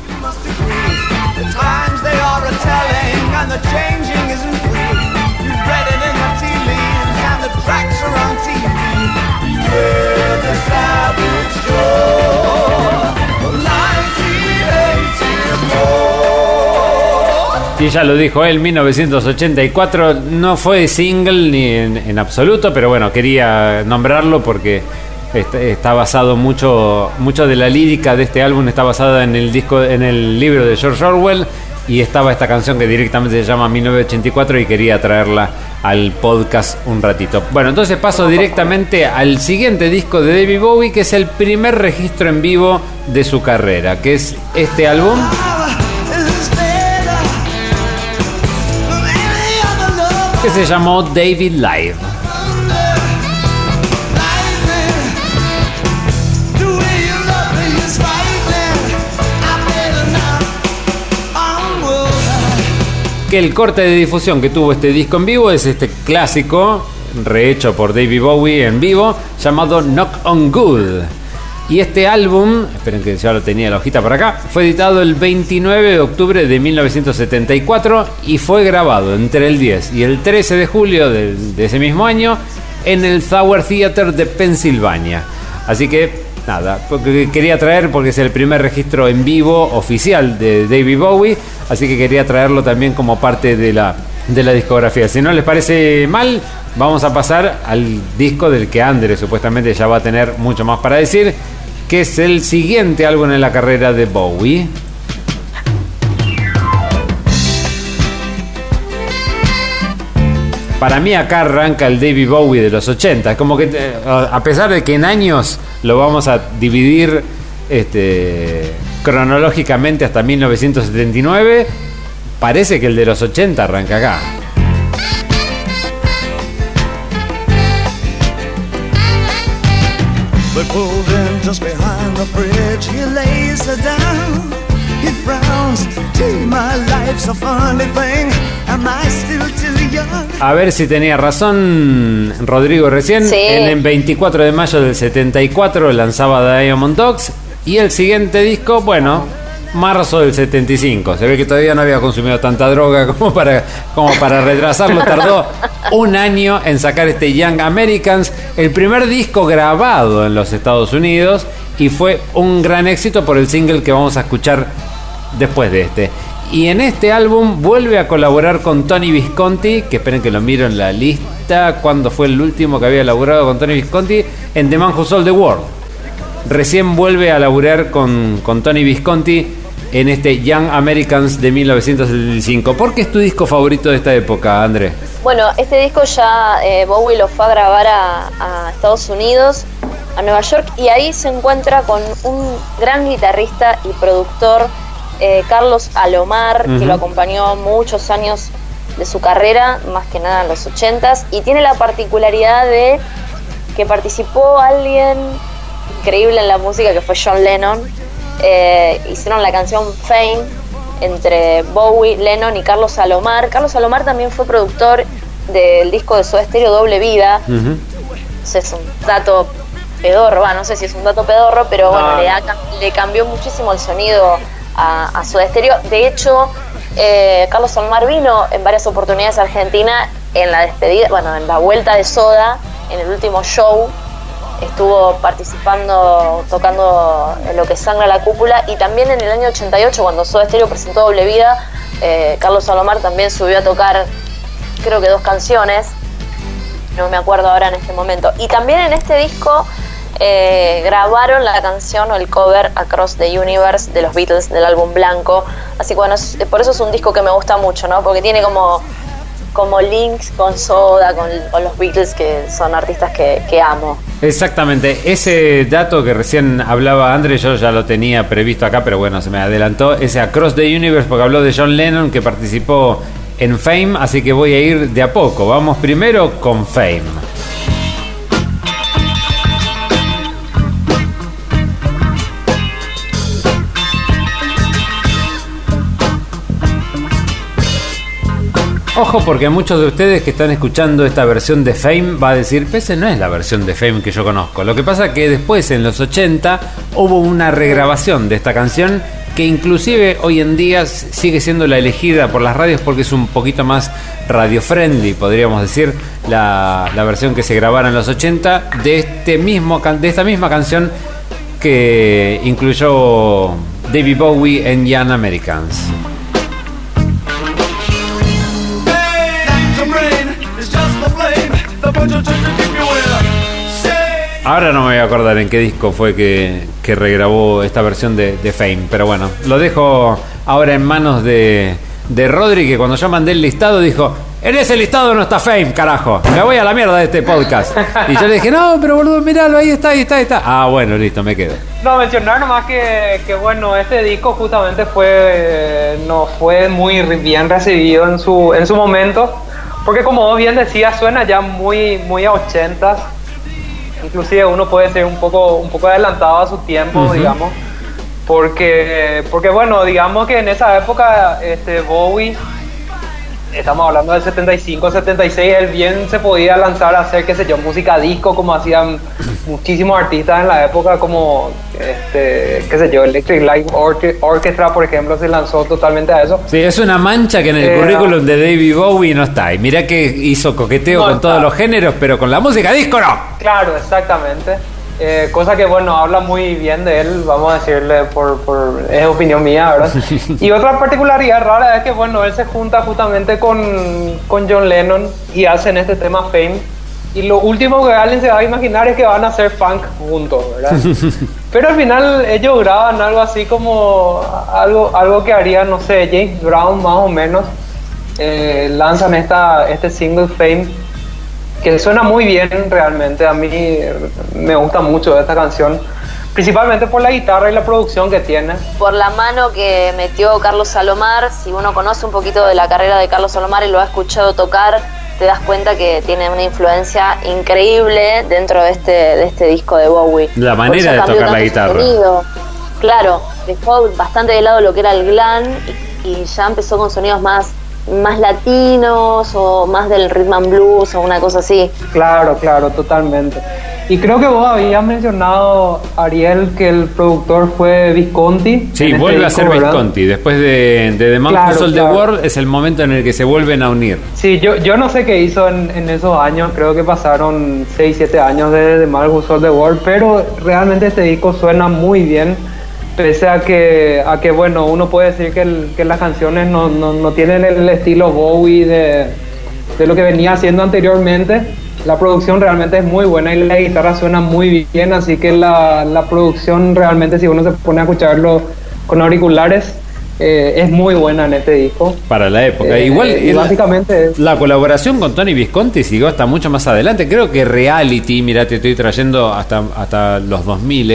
Y ya lo dijo él, 1984 no fue single ni en, absoluto, pero bueno, quería nombrarlo porque Está, está basado mucho, mucho de la lírica de este álbum está basada en el disco, en el libro de George Orwell y estaba esta canción que directamente se llama 1984 y quería traerla al podcast un ratito. Bueno, entonces paso directamente al siguiente disco de David Bowie, que es el primer registro en vivo de su carrera, que es este álbum. Que se llamó David Live. Que el corte de difusión que tuvo este disco en vivo es este clásico, rehecho por David Bowie en vivo, llamado Knock on Good. Y este álbum, esperen que ya lo tenía la hojita por acá, fue editado el 29 de octubre de 1974 y fue grabado entre el 10 y el 13 de julio de, ese mismo año en el Tower Theater de Pensilvania. Así que nada, quería traer porque es el primer registro en vivo oficial de David Bowie, así que quería traerlo también como parte de la, de la discografía. Si no les parece mal, vamos a pasar al disco del que Andre supuestamente ya va a tener mucho más para decir, que es el siguiente álbum en la carrera de Bowie. Para mí acá arranca el David Bowie de los 80. Es como que eh, a pesar de que en años lo vamos a dividir este, cronológicamente hasta 1979, parece que el de los 80 arranca acá. But pulled in just behind the bridge, he lays her down. He frowns, gee, my life's a funny thing. Am I still too young? A ver si tenía razón Rodrigo recién. Sí. En el 24 de mayo del 74 lanzaba Diamond Dogs. Y el siguiente disco, bueno, marzo del 75. Se ve que todavía no había consumido tanta droga como para, como para retrasarlo. Tardó un año en sacar este Young Americans, el primer disco grabado en los Estados Unidos. Y fue un gran éxito por el single que vamos a escuchar después de este. Y en este álbum vuelve a colaborar con Tony Visconti, que esperen que lo miro en la lista, cuando fue el último que había laburado con Tony Visconti, en The Man Who Sold the World. Recién vuelve a laburar con, con Tony Visconti en este Young Americans de 1975. ¿Por qué es tu disco favorito de esta época, André? Bueno, este disco ya eh, Bowie lo fue a grabar a, a Estados Unidos, a Nueva York, y ahí se encuentra con un gran guitarrista y productor, eh, Carlos Alomar, que lo acompañó muchos años de su carrera, más que nada en los 80s, y tiene la particularidad de que participó alguien increíble en la música que fue John Lennon. Eh, hicieron la canción Fame entre Bowie, Lennon y Carlos Salomar. Carlos Salomar también fue productor del disco de Soda Stereo Doble Vida. Es un dato pedorro, no sé si es un dato pedorro, pero bueno, No. le, da- le cambió muchísimo el sonido a, a Soda Stereo. De hecho, eh, Carlos Salomar vino en varias oportunidades a Argentina en la despedida, bueno, en la vuelta de Soda, en el último show. Estuvo participando, tocando lo que sangra la cúpula y también en el año 88 cuando Soda Stereo presentó Doble Vida, eh, Carlos Salomar también subió a tocar creo que dos canciones, no me acuerdo ahora en este momento. Y también en este disco eh, grabaron la canción o el cover Across the Universe de los Beatles del álbum Blanco. Así que bueno, por eso es un disco que me gusta mucho, ¿no? Porque tiene como, como links con Soda, con, los Beatles, que son artistas que, que amo. Exactamente, ese dato que recién hablaba André, yo ya lo tenía previsto acá, pero bueno, se me adelantó. Ese Across the Universe, porque habló de John Lennon que participó en Fame, así que voy a ir de a poco. Vamos primero con Fame. Ojo porque muchos de ustedes que están escuchando esta versión de Fame va a decir, ese no es la versión de Fame que yo conozco. Lo que pasa que después en los 80 hubo una regrabación de esta canción que inclusive hoy en día sigue siendo la elegida por las radios porque es un poquito más radio friendly, podríamos decir, la, la versión que se grabara en los 80 de, este mismo, de esta misma canción que incluyó David Bowie en Young Americans. Ahora no me voy a acordar en qué disco fue que, que regrabó esta versión de, Fame, pero bueno, lo dejo ahora en manos de, de Rodri, que cuando yo mandé el listado dijo, en ese listado no está Fame, carajo, me voy a la mierda de este podcast. Y yo le dije, no, pero boludo, miralo, ahí está, ahí está, ahí está. Ah, bueno, listo, me quedo. No, mencionar nomás que, que bueno, este disco justamente fue no fue muy bien recibido en su, en su momento, porque como vos bien decías, suena ya muy, muy a 80 inclusive uno puede ser un poco, un poco adelantado a su tiempo, digamos, porque, porque bueno, digamos que en esa época este, Bowie, estamos hablando del 75, 76, él bien se podía lanzar a hacer, qué sé yo, música disco, como hacían muchísimos artistas en la época, como, este, qué sé yo, Electric Light Orche- Orchestra, por ejemplo, se lanzó totalmente a eso. Sí, es una mancha que en el Eh, currículum de David Bowie no está. Y mirá que hizo coqueteo No con está. todos los géneros, pero con la música disco no. Claro, exactamente. Eh, cosa que, bueno, habla muy bien de él, vamos a decirle, por, por es opinión mía, ¿verdad? Y otra particularidad rara es que, bueno, él se junta justamente con, con John Lennon y hacen este tema Fame. Y lo último que alguien se va a imaginar es que van a hacer funk juntos, ¿verdad? Pero al final ellos graban algo así como algo, algo que haría, no sé, James Brown más o menos. Eh, lanzan esta, este single Fame que suena muy bien realmente. A mí me gusta mucho esta canción, principalmente por la guitarra y la producción que tiene. por la mano que metió Carlos Salomar. Si uno conoce un poquito de la carrera de Carlos Salomar y lo ha escuchado tocar, te das cuenta que tiene una influencia increíble dentro de este, de este disco de Bowie. La manera de tocar la guitarra. sonido. Claro, dejó bastante de lado lo que era el glam y, y ya empezó con sonidos más, más latinos o más del rhythm and blues o una cosa así. Claro, claro, totalmente. Y creo que vos habías mencionado, Ariel, que el productor fue Visconti. Sí, este vuelve a disco, ser ¿verdad? Visconti. Después de, de The Man Who Claro, Sold the claro. World es el momento en el que se vuelven a unir. Sí, yo, yo no sé qué hizo en, en esos años, creo que pasaron 6, 7 años desde The Man Who Sold the World, pero realmente este disco suena muy bien, pese a que, a que bueno, uno puede decir que, el- que las canciones no, no, no tienen el estilo Bowie de, de lo que venía haciendo anteriormente. La producción realmente es muy buena y la guitarra suena muy bien, así que la, la producción realmente si uno se pone a escucharlo con auriculares eh, es muy buena en este disco. Para la época. Eh, Igual el- básicamente es- la colaboración con Tony Visconti siguió hasta mucho más adelante. Creo que Reality, mira, te estoy trayendo hasta, hasta los 2000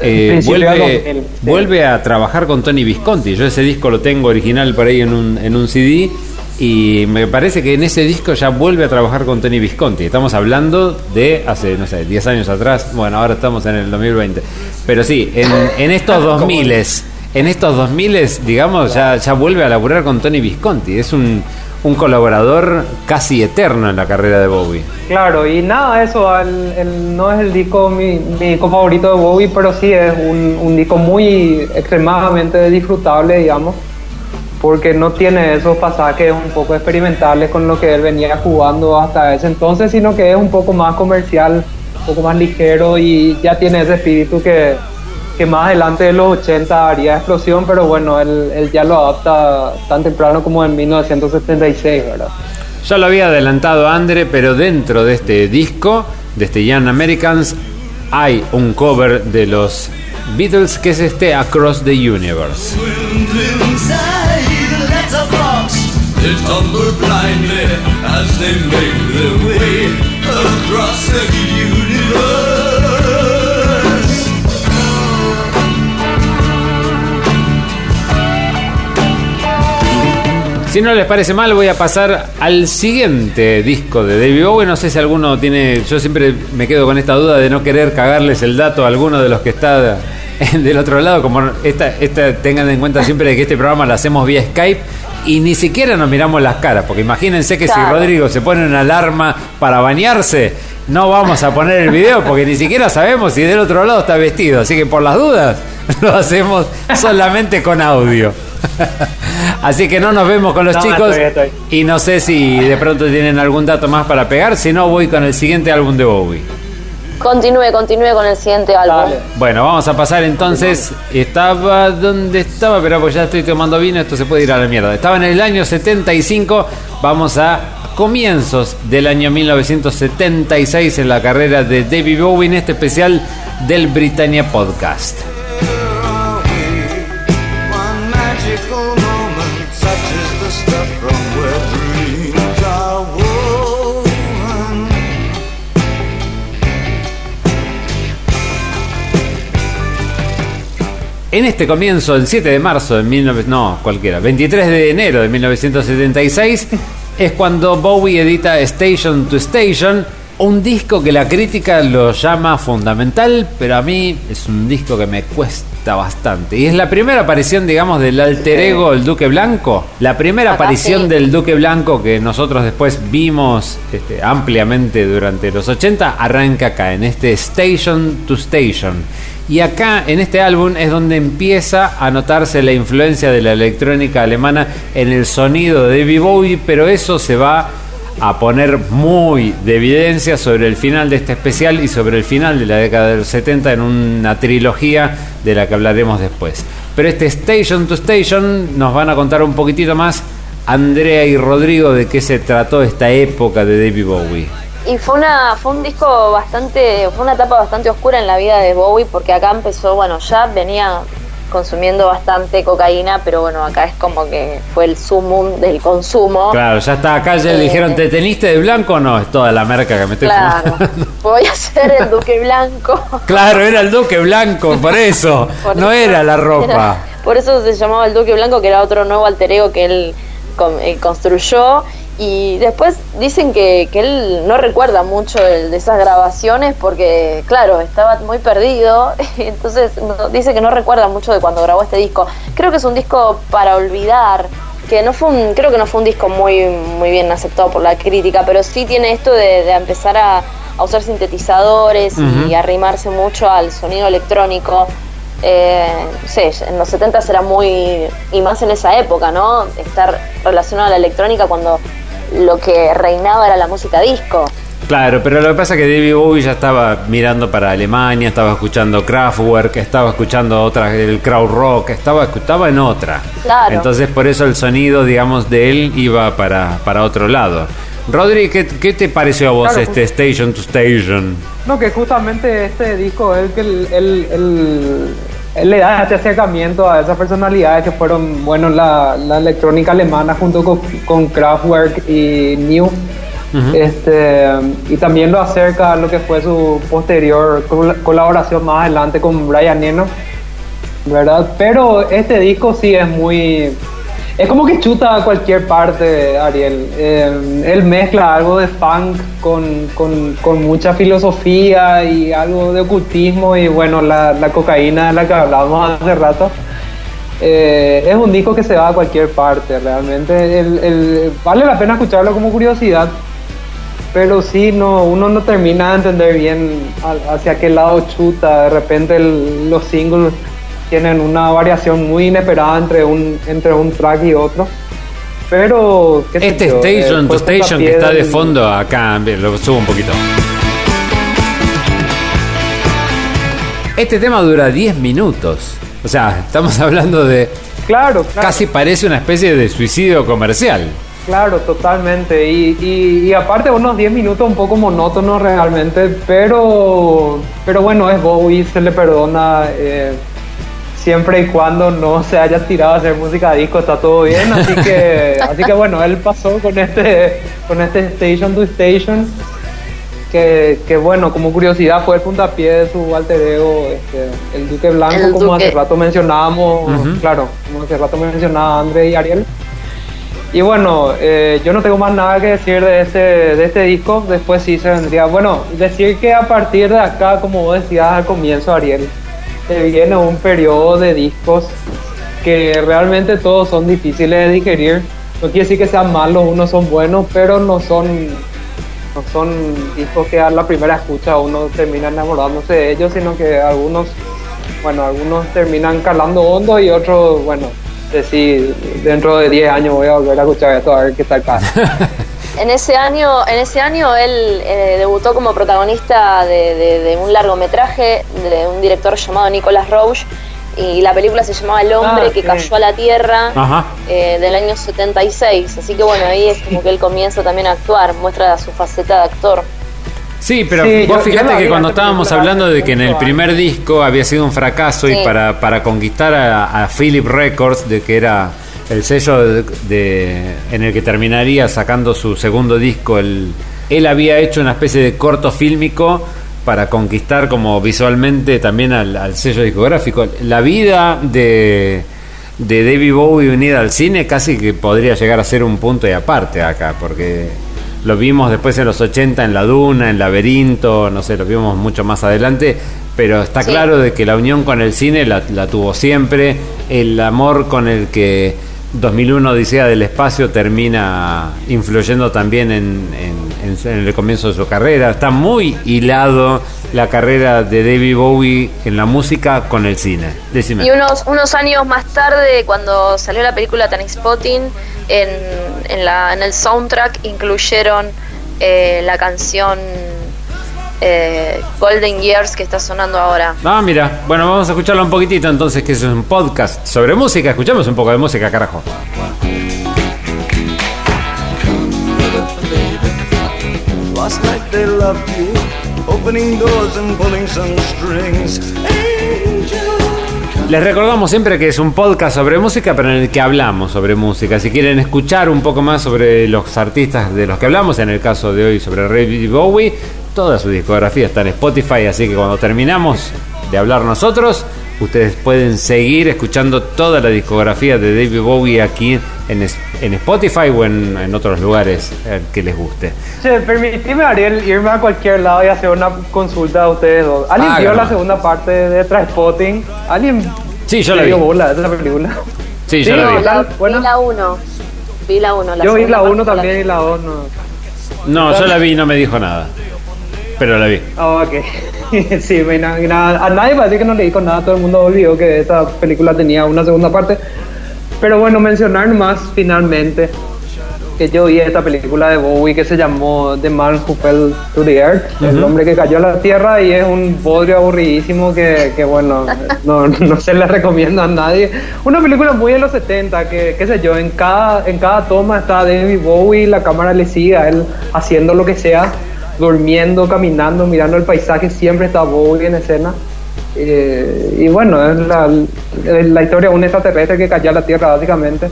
eh, vuelve, 2000, sí. vuelve a trabajar con Tony Visconti. Yo ese disco lo tengo original por ahí en un, en un CD y me parece que en ese disco ya vuelve a trabajar con Tony Visconti. Estamos hablando de hace, no sé, 10 años atrás. Bueno, ahora estamos en el 2020. Pero sí, en, en estos 2000 en estos 2000 digamos, ya, ya vuelve a laburar con Tony Visconti. Es un, un colaborador casi eterno en la carrera de Bowie. Claro, y nada, eso, no es el disco, mi disco favorito de Bowie, pero sí es un, un disco muy extremadamente disfrutable, digamos, porque no tiene esos pasajes un poco experimentales con lo que él venía jugando hasta ese entonces, sino que es un poco más comercial, un poco más ligero y ya tiene ese espíritu que, que más adelante de los 80 haría explosión, pero bueno, él, él ya lo adapta tan temprano como en 1976, ¿verdad? Ya lo había adelantado Andre, pero dentro de este disco, de este Young Americans, hay un cover de los Beatles que es este Across the Universe. Si no les parece mal, voy a pasar al siguiente disco de David Bowie. No sé si alguno tiene. Yo siempre me quedo con esta duda de no querer cagarles el dato a alguno de los que está del otro lado. Como esta, esta tengan en cuenta siempre que este programa lo hacemos vía Skype y ni siquiera nos miramos las caras. Porque imagínense que si. Rodrigo se pone una alarma para bañarse, no vamos a poner el video porque ni siquiera sabemos si del otro lado está vestido. Así que por las dudas, lo hacemos solamente con audio. Así que no nos vemos con los No, chicos estoy, estoy. y no sé si de pronto tienen algún dato más para pegar, si no voy con el siguiente álbum de Bowie. Continúe, continúe con el siguiente álbum. Dale. Bueno, vamos a pasar entonces. Estaba donde estaba, pero pues ya estoy tomando vino, esto se puede ir a la mierda. Estaba en el año 75. Vamos a comienzos del año 1976 en la carrera de David Bowie en este especial del Britannia Podcast. En este comienzo, el 7 de marzo de 19... No, cualquiera. 23 de enero de 1976 es cuando Bowie edita Station to Station, un disco que la crítica lo llama fundamental, pero a mí es un disco que me cuesta bastante. Y es la primera aparición, digamos, del alter ego, el Duque Blanco. La primera Acá aparición sí. del Duque Blanco que nosotros después vimos este, ampliamente durante los 80 arranca acá, en este Station to Station. Y acá, en este álbum, es donde empieza a notarse la influencia de la electrónica alemana en el sonido de David Bowie, pero eso se va a poner muy de evidencia sobre el final de este especial y sobre el final de la década de los 70 en una trilogía de la que hablaremos después. Pero este Station to Station nos van a contar un poquitito más Andrea y Rodrigo de qué se trató esta época de David Bowie. Y fue una fue un disco bastante, fue una etapa bastante oscura en la vida de Bowie porque acá empezó, bueno, ya venía consumiendo bastante cocaína, pero bueno, acá es como que fue el sumum del consumo. Claro, ya está acá, ya le Eh, dijeron, ¿te teniste de blanco o no? Es toda la merca que me estoy Claro, fumando. voy a ser el Duque Blanco. Claro, era el Duque Blanco, por eso. Por no eso era la ropa. era- por eso se llamaba el Duque Blanco, que era otro nuevo alter ego que él eh, construyó. Y después dicen que, que él no recuerda mucho de, de esas grabaciones porque, claro, estaba muy perdido. Entonces no- dice que no recuerda mucho de cuando grabó este disco. Creo que es un disco para olvidar. Que no fue un, creo que no fue un disco muy, muy bien aceptado por la crítica, pero sí tiene esto de, de empezar a, a usar sintetizadores y arrimarse mucho al sonido electrónico. Eh, no sé, en los 70 era muy, y más en esa época, ¿no? Estar relacionado a la electrónica cuando lo que reinaba era la música disco. Claro, pero lo que pasa es que David Bowie ya estaba mirando para Alemania, estaba escuchando Kraftwerk, estaba escuchando otra, el crowd rock, estaba, estaba en otra. Claro. Entonces por eso el sonido, digamos, de él iba para, para otro lado. Rodri, ¿qué, qué te pareció a vos Claro, este Station to Station? No, que justamente este disco es él- él le da este acercamiento a esas personalidades que fueron, bueno, la, la electrónica alemana junto con, con Kraftwerk y New. este, y también lo acerca a lo que fue su posterior col- colaboración más adelante con Brian Eno, ¿verdad? Pero este disco sí es muy... Es como que chuta a cualquier parte, Ariel. Eh, él mezcla algo de funk con, con- mucha filosofía y algo de ocultismo y bueno, la, la cocaína de la que hablábamos hace rato. Eh, es un disco que se va a cualquier parte, realmente. El- el- vale la pena escucharlo como curiosidad, pero sí, no, uno no termina de entender bien hacia qué lado chuta. De repente los singles tienen una variación muy inesperada entre un, entre un track y otro. Pero, ¿qué sé Este yo, eh, Station to fue Station que está de del- fondo acá, lo subo un poquito. Este tema dura 10 minutos. O sea, estamos hablando de... Claro, claro. Casi parece una especie de suicidio comercial. Claro, totalmente. Y, y- y aparte unos 10 minutos un poco monótonos realmente, pero, pero bueno, es Bowie, se le perdona eh, siempre y cuando no se haya tirado a hacer música disco, está todo bien. Así que, así que bueno, él pasó con este, con este Station to Station, que, que bueno, como curiosidad fue el puntapié de su alter ego, este, el Duque Blanco, El como Duque. hace rato mencionábamos, Ujú. claro, como hace rato mencionaba André y Ariel. Y bueno, eh, yo no tengo más nada que decir de este, de este disco. Después sí se vendría. Bueno, decir que a partir de acá, como vos decías al comienzo, Ariel, se viene un periodo de discos que realmente todos son difíciles de digerir. No quiere decir que sean malos, unos son buenos, pero no son, no son discos que a la primera escucha uno termina enamorándose de ellos, sino que algunos, bueno, algunos terminan calando hondo y otros, bueno, decir, dentro de 10 años voy a volver a escuchar esto a ver qué tal pasa. En ese año, en ese año él eh, debutó como protagonista de, de- de un largometraje de un director llamado Nicolas Roche y la película se llamaba El hombre Ah, que sí. cayó a la tierra eh, del año 76. Así que bueno, ahí es como que él comienza también a actuar, muestra su faceta de actor. Sí, pero Sí, vos yo- yo que cuando estábamos hablando de que en el primer disco había sido un fracaso y para, para conquistar a, a Philip Records, de que era el sello de, de- en el que terminaría sacando su segundo disco, el- él había hecho una especie de corto fílmico para conquistar como visualmente también al, al sello discográfico. La vida de, de David Bowie unida al cine casi que podría llegar a ser un punto y aparte acá, porque lo vimos después en los 80 en La Duna, en Laberinto, no sé, lo vimos mucho más adelante, pero está Sí. claro de que la unión con el cine la, la tuvo siempre, el amor con el que 2001 Odisea del Espacio termina influyendo también en, el comienzo de su carrera, está muy hilado la carrera de David Bowie en la música con el cine. Y unos, unos años más tarde, cuando salió la película Spotting, en, en, la, en el soundtrack incluyeron eh, la canción eh, Golden Years que está sonando ahora. Ah, mira, bueno, vamos a escucharlo un poquitito entonces, que es un podcast sobre música. Escuchamos un poco de música, carajo. Last night they loved you, opening doors and pulling some strings. Les recordamos siempre que es un podcast sobre música, pero en el que hablamos sobre música. Si quieren escuchar un poco más sobre los artistas de los que hablamos, en el caso de hoy sobre David Bowie, toda su discografía está en Spotify, así que cuando terminamos de hablar nosotros, ustedes pueden seguir escuchando toda la discografía de David Bowie aquí en, en Spotify o en, en otros lugares eh, que les guste. Che, permitime, Ariel, irme a cualquier lado y hacer una consulta a ustedes dos. ¿Alguien vio la segunda parte de Trainspotting? ¿Alguien Sí, yo la vi. dio bola a esa película? Sí, yo Sí, la vi. ¿qué tal? Vi Bueno. la 1. Vi la 1. Yo vi la 1 también y la 2 no. No, yo la vi y no me dijo nada. Pero la vi. Ah, ok. sí, me- na- nada, a nadie parece que no le dijo nada, todo el mundo olvidó que esta película tenía una segunda parte. Pero bueno, mencionar más finalmente que yo vi esta película de Bowie que se llamó The Man Who Fell to the Earth, el hombre que cayó a la tierra y es un bodrio aburridísimo que, que bueno, no, no se le recomienda a nadie. Una película muy de los 70, que qué sé yo, en cada, en cada toma está David Bowie, la cámara le sigue a él haciendo lo que sea, durmiendo, caminando, mirando el paisaje, siempre está Bowie en escena. Eh, y bueno, es la, la historia de un extraterrestre que cayó a la Tierra básicamente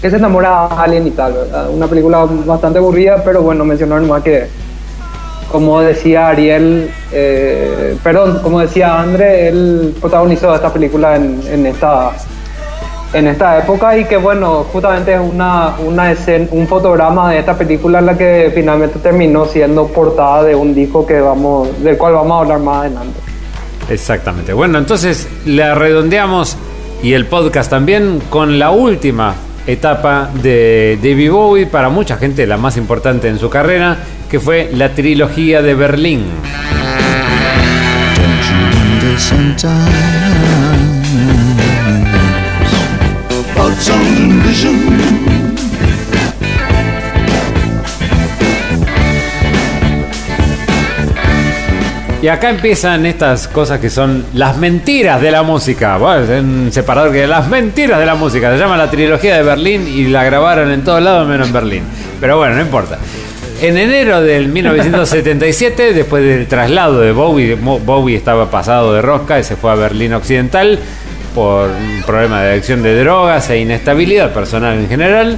que se enamora a Alien y tal. Una película bastante aburrida, pero bueno, mencionar nomás que, como decía Ariel, eh, perdón, como decía André, él protagonizó esta película en, en esta en esta época y que bueno, justamente es una, una escena, un fotograma de esta película la que finalmente terminó siendo portada de un disco que vamos, del cual vamos a hablar más adelante. Exactamente. Bueno, entonces la redondeamos y el podcast también con la última etapa de David Bowie, para mucha gente la más importante en su carrera, que fue la trilogía de Berlín. Y acá empiezan estas cosas que son las mentiras de la música. Bueno, es un separador que las mentiras de la música. Se llama la trilogía de Berlín y la grabaron en todos lados menos en Berlín. Pero bueno, no importa. En enero del 1977, después del traslado de Bowie, Bowie estaba pasado de rosca y se fue a Berlín Occidental por un problema de adicción de drogas e inestabilidad personal en general.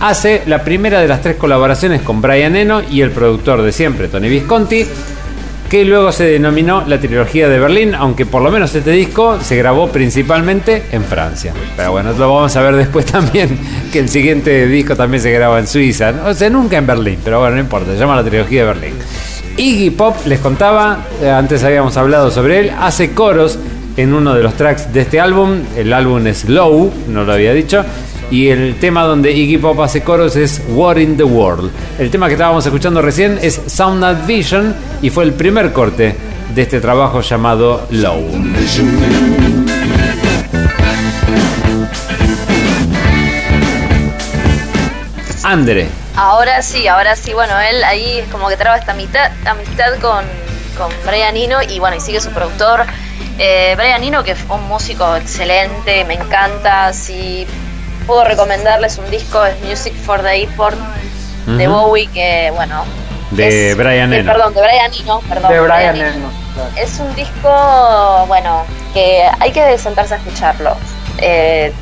Hace la primera de las tres colaboraciones con Brian Eno y el productor de siempre, Tony Visconti, que luego se denominó la trilogía de Berlín, aunque por lo menos este disco se grabó principalmente en Francia. Pero bueno, lo vamos a ver después también, que el siguiente disco también se graba en Suiza. O sea, nunca en Berlín, pero bueno, no importa, se llama la trilogía de Berlín. Iggy Pop, les contaba, eh, antes habíamos hablado sobre él, hace coros en uno de los tracks de este álbum. El álbum es Low, no lo había dicho. Y el tema donde Iggy Pop hace coros es War in the World. El tema que estábamos escuchando recién es Sound Not Vision y fue el primer corte de este trabajo llamado Low. Andre. Ahora sí, ahora sí, bueno, él ahí es como que traba esta amistad, amistad con, con Brian Eno y bueno, y sigue su productor. Eh, Brian Eno, que fue un músico excelente, me encanta. Si puedo recomendarles un disco, es Music for the Airport de. Bowie, que bueno. De es- Brian eh, Eno. Perdón, de Brian Eno, perdón. de Brian Eno. Eno. claro. Es un disco, bueno, que hay que sentarse a escucharlo. Eh,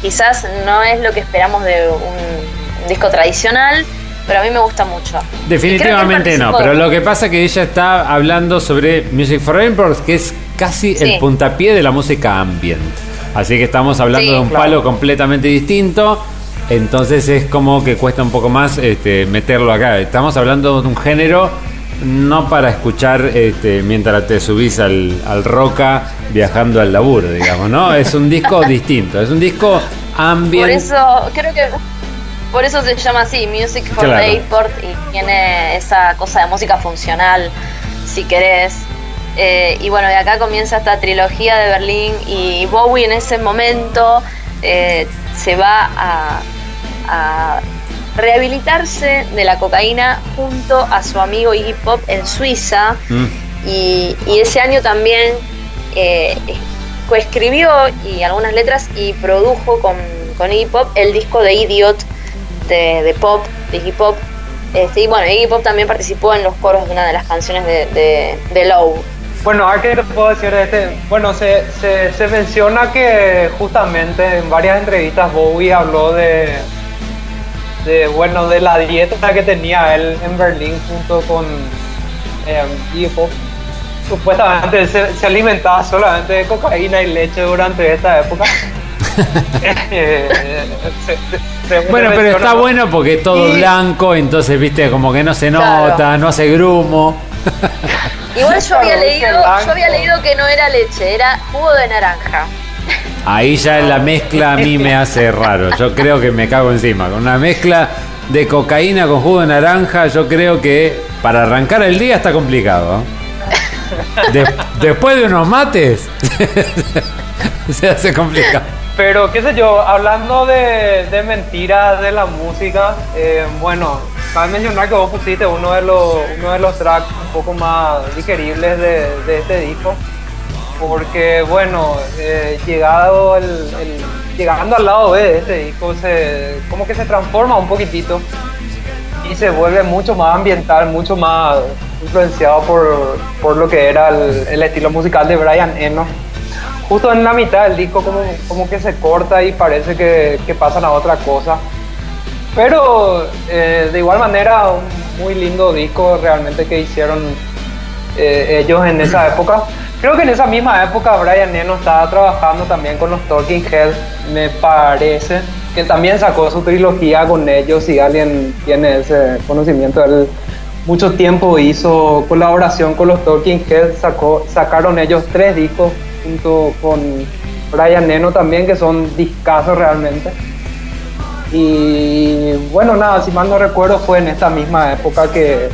quizás no es lo que esperamos de un, un disco tradicional, pero a mí me gusta mucho. Definitivamente no, pero lo que pasa es que ella está hablando sobre Music for Airports, que es casi Sí. el puntapié de la música ambient. Así que estamos hablando Sí. de un Claro. palo completamente distinto. Entonces es como que cuesta un poco más este, meterlo acá. Estamos hablando de un género no para escuchar este, mientras te subís al, al roca viajando al laburo, digamos, ¿no? Es un disco distinto, es un disco ambient. Por eso, creo que por eso se llama así, Music for Claro. the Airport, y tiene esa cosa de música funcional, si querés. Eh, y bueno, de acá comienza esta trilogía de Berlín y Bowie en ese momento eh, se va a, a rehabilitarse de la cocaína junto a su amigo Iggy Pop en Suiza. Mm. Y, y ese año también eh, coescribió y algunas letras y produjo con, con Iggy Pop el disco de Idiot de, de Pop, de Iggy Pop. Este, y bueno, Iggy Pop también participó en los coros de una de las canciones de, de, de Low. Bueno, ¿a qué te puedo decir de este? Bueno, se, se, se menciona que justamente en varias entrevistas Bowie habló de, de, bueno, de la dieta que tenía él en Berlín junto con eh, Pop. Supuestamente se, se alimentaba solamente de cocaína y leche durante esta época. Eh, se- Bueno, pero está ¿no? bueno porque es todo Y- blanco, entonces, viste, como que no se Claro. nota, no hace grumo. Igual yo había leído, yo había leído que no era leche, era jugo de naranja. Ahí ya la mezcla a mí me hace raro. Yo creo que me cago encima. Con una mezcla de cocaína con jugo de naranja, yo creo que para arrancar el día está complicado. De- después de unos mates, se hace complicado. Pero qué sé yo, hablando de, mentiras de la música, eh, bueno, cabe mencionar que vos pusiste uno de los, uno de los tracks un poco más digeribles de, este disco. Porque bueno, eh, el- llegando al lado B de este disco, se, como que se transforma un poquitito y se vuelve mucho más ambiental, mucho más influenciado por, por lo que era el, el estilo musical de Brian Eno. Justo en la mitad del disco como, como que se corta y parece que, que pasan a otra cosa. Pero eh, de igual manera un muy lindo disco realmente que hicieron eh, ellos en esa época. Creo que en esa misma época Brian Eno estaba trabajando también con los Talking Heads, me parece, que también sacó su trilogía con ellos, si alguien tiene ese conocimiento, él mucho tiempo hizo colaboración con los Talking Heads, sacó, sacaron ellos tres discos junto con Brian Eno también, que son discazos realmente. Y bueno, nada, si mal no recuerdo, fue en esta misma época que,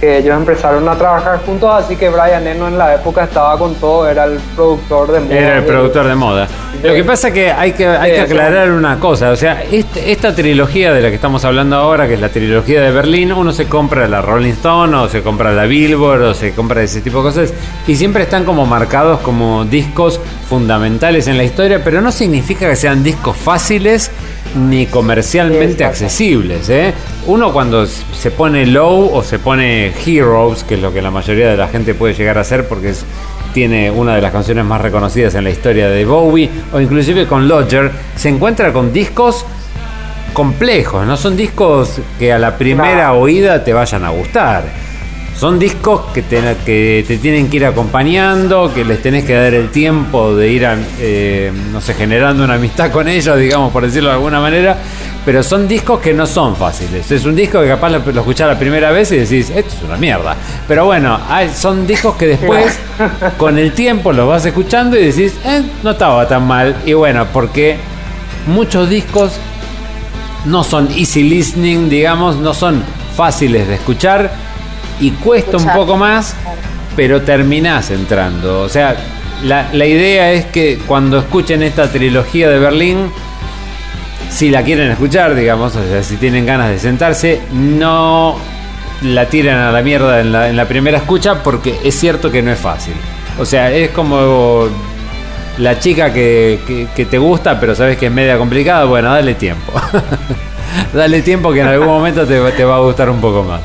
que ellos empezaron a trabajar juntos, así que Brian Eno en la época estaba con todo, era el productor de moda. Era el productor de moda. Lo que pasa es que hay que, hay que aclarar una cosa. O sea, este- esta trilogía de la que estamos hablando ahora, que es la trilogía de Berlín, uno se compra la Rolling Stone o se compra la Billboard o se compra ese tipo de cosas y siempre están como marcados como discos fundamentales en la historia, pero no significa que sean discos fáciles ni comercialmente Exacto. accesibles. ¿eh? Uno cuando se pone low o se pone heroes, que es lo que la mayoría de la gente puede llegar a hacer porque es- tiene una de las canciones más reconocidas en la historia de Bowie, o inclusive con Lodger, se encuentra con discos complejos, no son discos que a la primera oída te vayan a gustar. Son discos que te, que te tienen que ir acompañando, que les tenés que dar el tiempo de ir, a, eh, no sé, generando una amistad con ellos, digamos, por decirlo de alguna manera. Pero son discos que no son fáciles. Es un disco que capaz lo, lo escuchás la primera vez y decís, esto es una mierda. Pero bueno, hay- son discos que después, con el tiempo, los vas escuchando y decís, eh, no estaba tan mal. Y bueno, porque muchos discos no son easy listening, digamos, no son fáciles de escuchar y cuesta un poco más, pero terminás entrando. O sea, la, la idea es que cuando escuchen esta trilogía de Berlín, si la quieren escuchar, digamos, o sea, si tienen ganas de sentarse, no la tiran a la mierda en la, en la primera escucha porque es cierto que no es fácil. O sea, es como la chica que, que- que te gusta, pero sabes que es media complicada, bueno, dale tiempo. dale tiempo que en algún momento te, te va a gustar un poco más.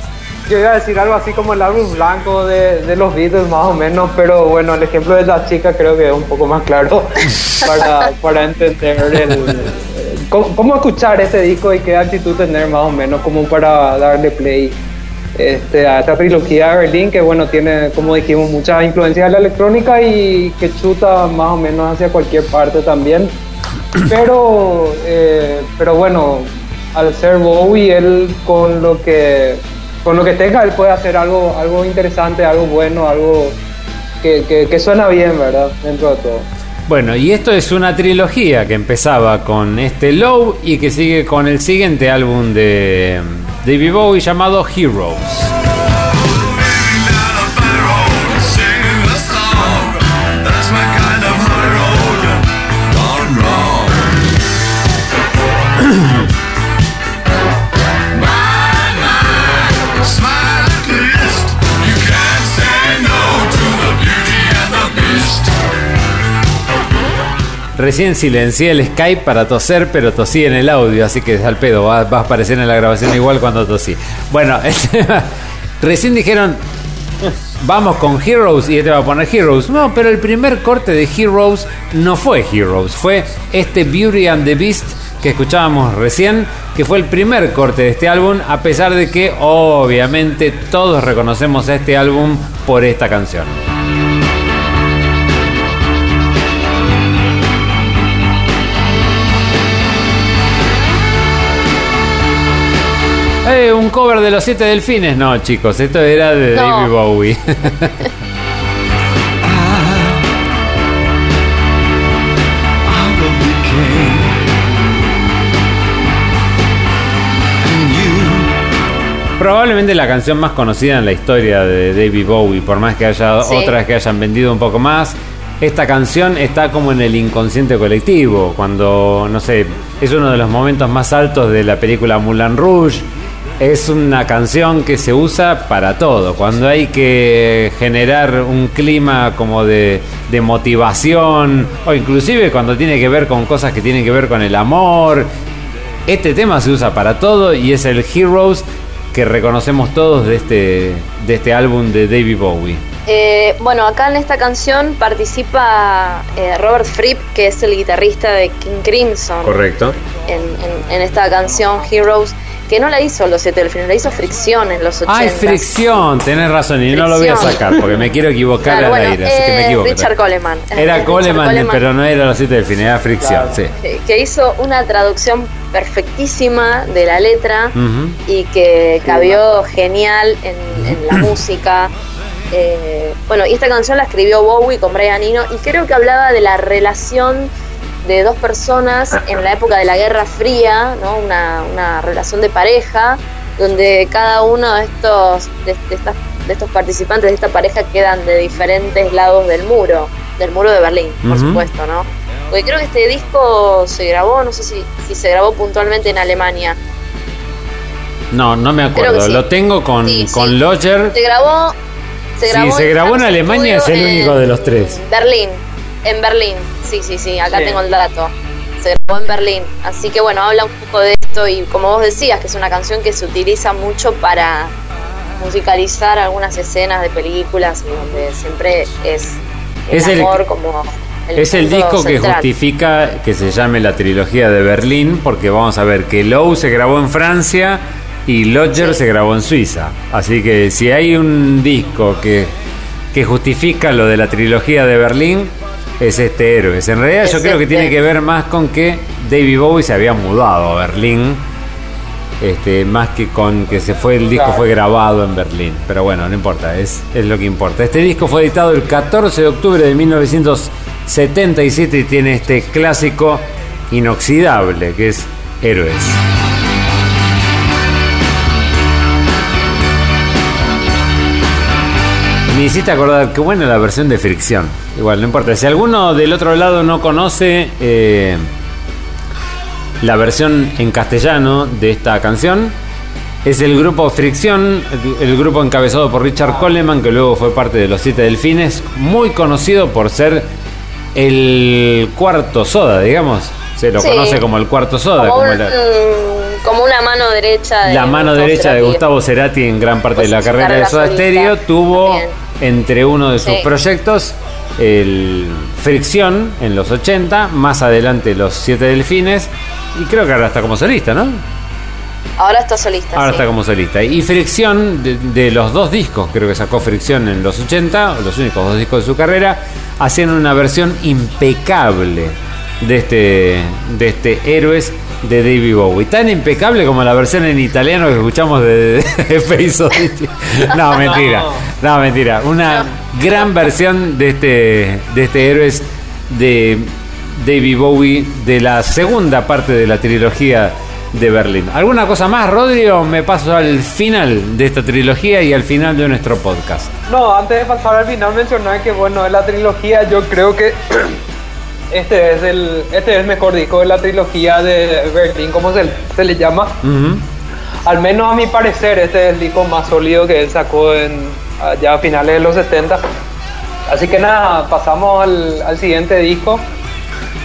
Yo iba a decir algo así como el álbum blanco de, de los Beatles más o menos, pero bueno, el ejemplo de la chica creo que es un poco más claro para, para entender el, cómo, cómo escuchar este disco y qué actitud tener más o menos como para darle play este, a esta trilogía de Berlín que bueno tiene como dijimos muchas influencias de la electrónica y que chuta más o menos hacia cualquier parte también. Pero eh, pero bueno al ser Bowie él con lo que con lo que tenga él puede hacer algo algo interesante algo bueno algo que, que, suena bien verdad dentro de todo Bueno, y esto es una trilogía que empezaba con este Low y que sigue con el siguiente álbum de David Bowie llamado Heroes. Recién silencié el Skype para toser, pero tosí en el audio, así que es al pedo, va, a aparecer en la grabación igual cuando tosí. Bueno, recién dijeron, vamos con Heroes y este va a poner Heroes. No, pero el primer corte de Heroes no fue Heroes, fue este Beauty and the Beast que escuchábamos recién, que fue el primer corte de este álbum, a pesar de que obviamente todos reconocemos este álbum por esta canción. Eh, un cover de los siete delfines. No, chicos, esto era de No. David Bowie. Probablemente la canción más conocida en la historia de David Bowie, por más que haya Sí. otras que hayan vendido un poco más. Esta canción está como en el inconsciente colectivo, cuando, no sé, es uno de los momentos más altos de la película Moulin Rouge. Es una canción que se usa para todo, cuando hay que generar un clima como de, de motivación, o inclusive cuando tiene que ver con cosas que tienen que ver con el amor, este tema se usa para todo y es el Heroes que reconocemos todos de este, de este álbum de David Bowie. Eh, bueno, acá en esta canción participa eh, Robert Fripp, que es el guitarrista de King Crimson. Correcto. En, en- en esta canción Heroes, que no la hizo los siete delfines, la hizo Fricción en los 80. Ay, fricción, tenés razón y no lo voy a sacar porque me quiero equivocar Claro, al bueno, aire, así que me eh, equivoco. Richard Coleman. Era Richard Coleman, Coleman. pero no era los siete del fin, era fricción, Claro. sí. que, que hizo una traducción perfectísima de la letra y que cabió genial en, en la música. Eh, bueno, y esta canción la escribió Bowie con Brian Eno y creo que hablaba de la relación de dos personas en la época de la Guerra Fría, ¿no? una, una relación de pareja, donde cada uno de estos, de, de estas- de estos participantes de esta pareja quedan de diferentes lados del muro, del muro de Berlín, por supuesto, ¿no? Porque creo que este disco se grabó, no sé si, si se grabó puntualmente en Alemania. No, no me acuerdo. sí. Lo tengo con, Sí, sí. con Lodger. Se grabó. Se Sí, grabó se grabó en Alemania, es el único de los tres. Berlín. En Berlín. Sí, sí, sí. Acá Sí. tengo el dato. Se grabó en Berlín. Así que bueno, habla un poco de esto y como vos decías, que es una canción que se utiliza mucho para musicalizar algunas escenas de películas y donde siempre es el Es el- amor como Es el disco que justifica que se llame la trilogía de Berlín, porque vamos a ver que Low se grabó en Francia y Lodger se grabó en Suiza. Así que si hay un disco que, que justifica lo de la trilogía de Berlín, es este Héroes. En realidad yo creo que este. tiene que ver más con que David Bowie se había mudado a Berlín. Este, más que con que se fue el disco Claro. fue grabado en Berlín. Pero bueno, no importa, es, es lo que importa. Este disco fue editado el 14 de octubre de 1977 y tiene este clásico inoxidable que es Héroes. Me hiciste acordar, qué buena la versión de Fricción. Igual, no importa. Si alguno del otro lado no conoce, eh, la versión en castellano de esta canción es el grupo Fricción, el, grupo encabezado por Richard Coleman, que luego fue parte de los Siete Delfines, muy conocido por ser el cuarto soda, digamos. Se lo Sí. conoce como el cuarto soda, como, como un- la, mm, como una mano derecha de la mano Gustavo derecha de. Gustavo Cerati en gran parte Pues de la su carrera de Soda Stereo. Tuvo también. Entre uno de sus Sí. proyectos el Fricción en los 80, más adelante los Siete Delfines, y creo que ahora está como solista, ¿no? Ahora está solista. Ahora sí. está como solista. Y Fricción, de, de los dos discos, creo que sacó Fricción en los 80, los únicos dos discos de su carrera, hacían una versión impecable de este, de este Héroes de David Bowie. Tan impecable como la versión en italiano que escuchamos de, de Face Oddity. No, mentira. No, mentira. Una gran versión de este, de este Héroes de David Bowie de la segunda parte de la trilogía de Berlín. ¿Alguna cosa más, Rodrigo? Me paso al final de esta trilogía y al final de nuestro podcast. No, antes de pasar al final mencionar que bueno, de la trilogía yo creo que este es el este es el mejor disco de la trilogía de Berlín, como se, se le llama. Ujú. Al menos a mi parecer este es el disco más sólido que él sacó en ya a finales de los 70. Así que nada, pasamos al, al siguiente disco.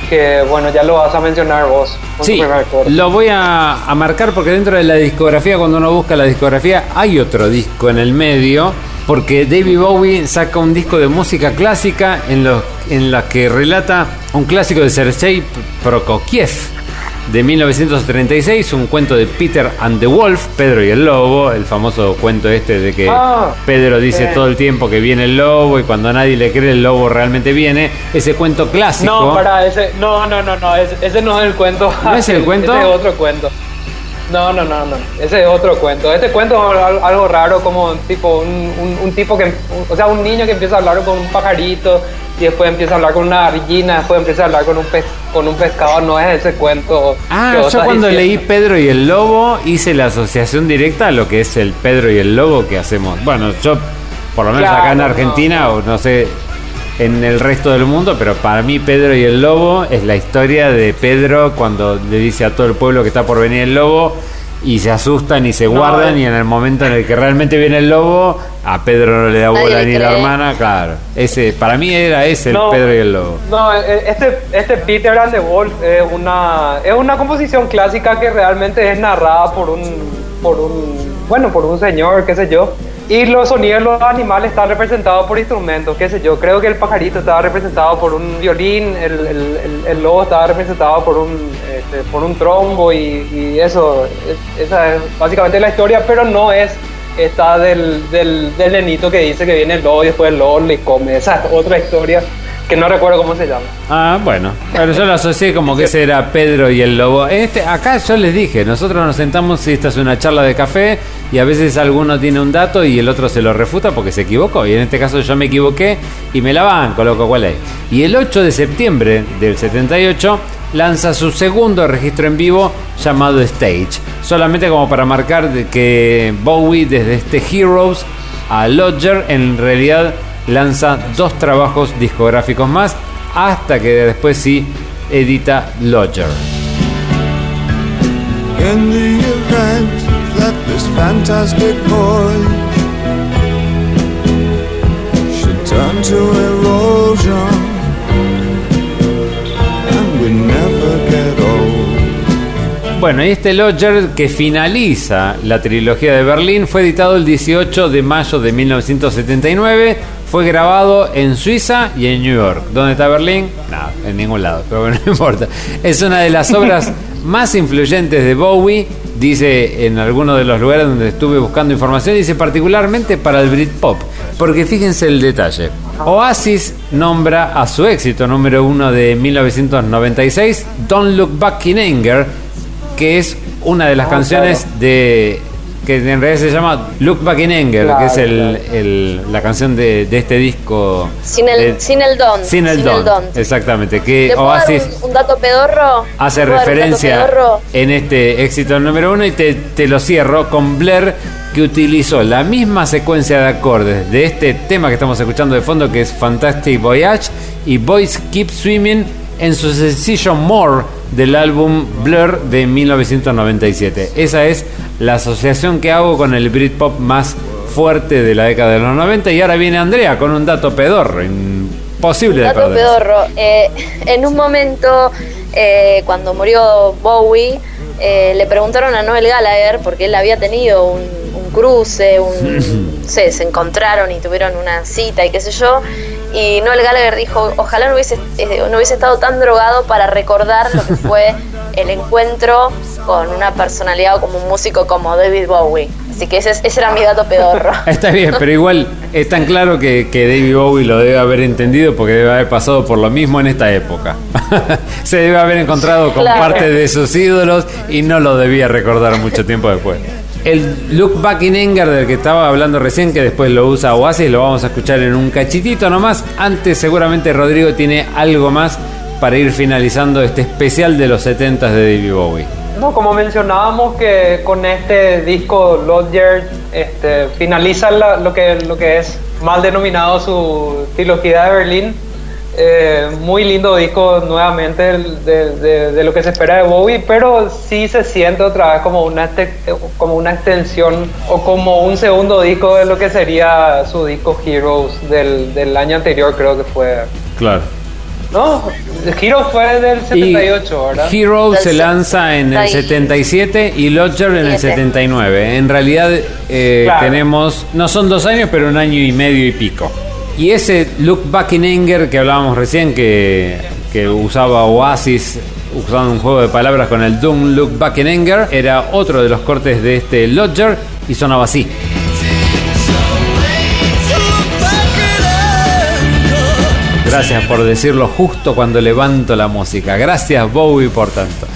Que bueno, ya lo vas a mencionar vos. Sí, lo voy a, a marcar porque dentro de la discografía, cuando uno busca la discografía, hay otro disco en el medio. Porque David Bowie saca un disco de música clásica en, lo, en la que relata un clásico de Sergei Prokofiev de 1936, un cuento de Peter and the Wolf, Pedro y el Lobo, el famoso cuento este de que Ah, Pedro dice todo el tiempo que viene el lobo y cuando nadie le cree el lobo realmente viene. Ese cuento clásico. No, para ese. No, no, no, no. Ese, ese no es el cuento. ¿No es el cuento? Ese es otro cuento. No, no, no, no. Ese es otro cuento. Este cuento es al- algo raro, como tipo un, un- un tipo que. o sea, un niño que empieza a hablar con un pajarito y después empieza a hablar con una gallina, después empieza a hablar con un pez, con un pescado. No es ese cuento. Ah, yo cuando leí. Pedro y el Lobo hice la asociación directa a lo que es el Pedro y el Lobo que hacemos. Bueno, yo por lo menos Claro, acá en no. Argentina o no sé en el resto del mundo, pero para mí Pedro y el Lobo es la historia de Pedro cuando le dice a todo el pueblo que está por venir el lobo y se asustan y se No, guardan eh. y en el momento en el que realmente viene el lobo, a Pedro no le da bola ni la hermana, claro. Ese para mí era ese el No. Pedro y el Lobo. No, eh, este, este Peter and the Wolf es una, es una composición clásica que realmente es narrada por un, por un, bueno, por un señor, qué sé yo. Y los sonidos de los animales están representados por instrumentos, qué sé yo. Creo que el pajarito estaba representado por un violín, el, el, el- el lobo estaba representado por un, este, por un trombo y, y eso. es- esa es básicamente la historia, pero no es esta del, del, del nenito que dice que viene el lobo y después el lobo le come. Esa es otra historia que no recuerdo cómo se llama. Ah, bueno, pero yo lo asocié como que ese era Pedro y el lobo. Este, acá yo les dije, nosotros nos sentamos y esta es una charla de café y a veces alguno tiene un dato y el otro se lo refuta porque se equivocó. Y en este caso yo me equivoqué y me la banco, loco, ¿cuál es? Y el 8 de septiembre del 78 lanza su segundo registro en vivo llamado Stage. Solamente como para marcar que Bowie desde este Heroes a Lodger en realidad lanza dos trabajos discográficos más hasta que después sí edita Lodger. In the event that this fantastic voyage should turn to erosion and we never get old. Bueno, y este Lodger que finaliza la trilogía de Berlín fue editado el 18 de mayo de 1979. Fue grabado en Suiza y en New York. ¿Dónde está Berlín? Nada, en ningún lado, pero no importa. Es una de las obras más influyentes de Bowie. Dice en algunos de los lugares donde estuve buscando información, dice particularmente para el Britpop. Porque fíjense el detalle. Oasis nombra a su éxito número uno de 1996, Don't Look Back in Anger, que es una de las canciones de que en realidad se llama Look Back in Anger, Claro, que es el, claro. el- la canción de, de este disco. Sin el, de- sin el don. Sin el don. Exactamente, que ¿Te puedo dar Oasis un, un dato pedorro? hace ¿Te puedo dar un dato referencia pedorro? en este éxito número uno y te, te lo cierro con Blair que utilizó la misma secuencia de acordes de este tema que estamos escuchando de fondo que es Fantastic Voyage y Boys Keep Swimming en su sencillo More del álbum Blur de 1997. Esa es la asociación que hago con el Britpop más fuerte de la década de los 90 y ahora viene Andrea con un dato pedorro, imposible de Dato pedorro. Eh, en un momento, eh, cuando murió Bowie, eh, le preguntaron a Noel Gallagher, porque él había tenido un, un cruce, un, sé, se encontraron y tuvieron una cita y qué sé yo. Y Noel Gallagher dijo, ojalá no hubiese, eh, no hubiese estado tan drogado para recordar lo que fue el encuentro con una personalidad o como un músico como David Bowie. Así que ese, es- ese era mi dato pedorro. Está bien, pero igual es tan claro que, que David Bowie lo debe haber entendido porque debe haber pasado por lo mismo en esta época. Se debe haber encontrado con Claro. parte de sus ídolos y no lo debía recordar mucho tiempo después. El Look Back in Anger del que estaba hablando recién, que después lo usa Oasis, lo vamos a escuchar en un cachitito nomás. Antes seguramente Rodrigo tiene algo más para ir finalizando este especial de los 70 de David Bowie. No, como mencionábamos que con este disco Lodger este, finaliza la- lo, que, lo que es mal denominado su trilogía de Berlín. Eh, muy lindo disco nuevamente de, de- de lo que se espera de Bowie, pero sí se siente otra vez como una, este- como una extensión o como un segundo disco de lo que sería su disco Heroes del, del año anterior, creo que fue. Claro. No, Heroes fue del 78, ¿verdad? Hero se lanza en el 77. 77 y Lodger en el Siete. 79. En realidad eh, Claro. tenemos, no son dos años, pero un año y medio y pico. Y ese Look Back in Anger que hablábamos recién, que, que usaba Oasis usando un juego de palabras con el Doom Look Back in Anger, era otro de los cortes de este Lodger y sonaba así. Gracias por decirlo justo cuando levanto la música. Gracias Bowie por tanto.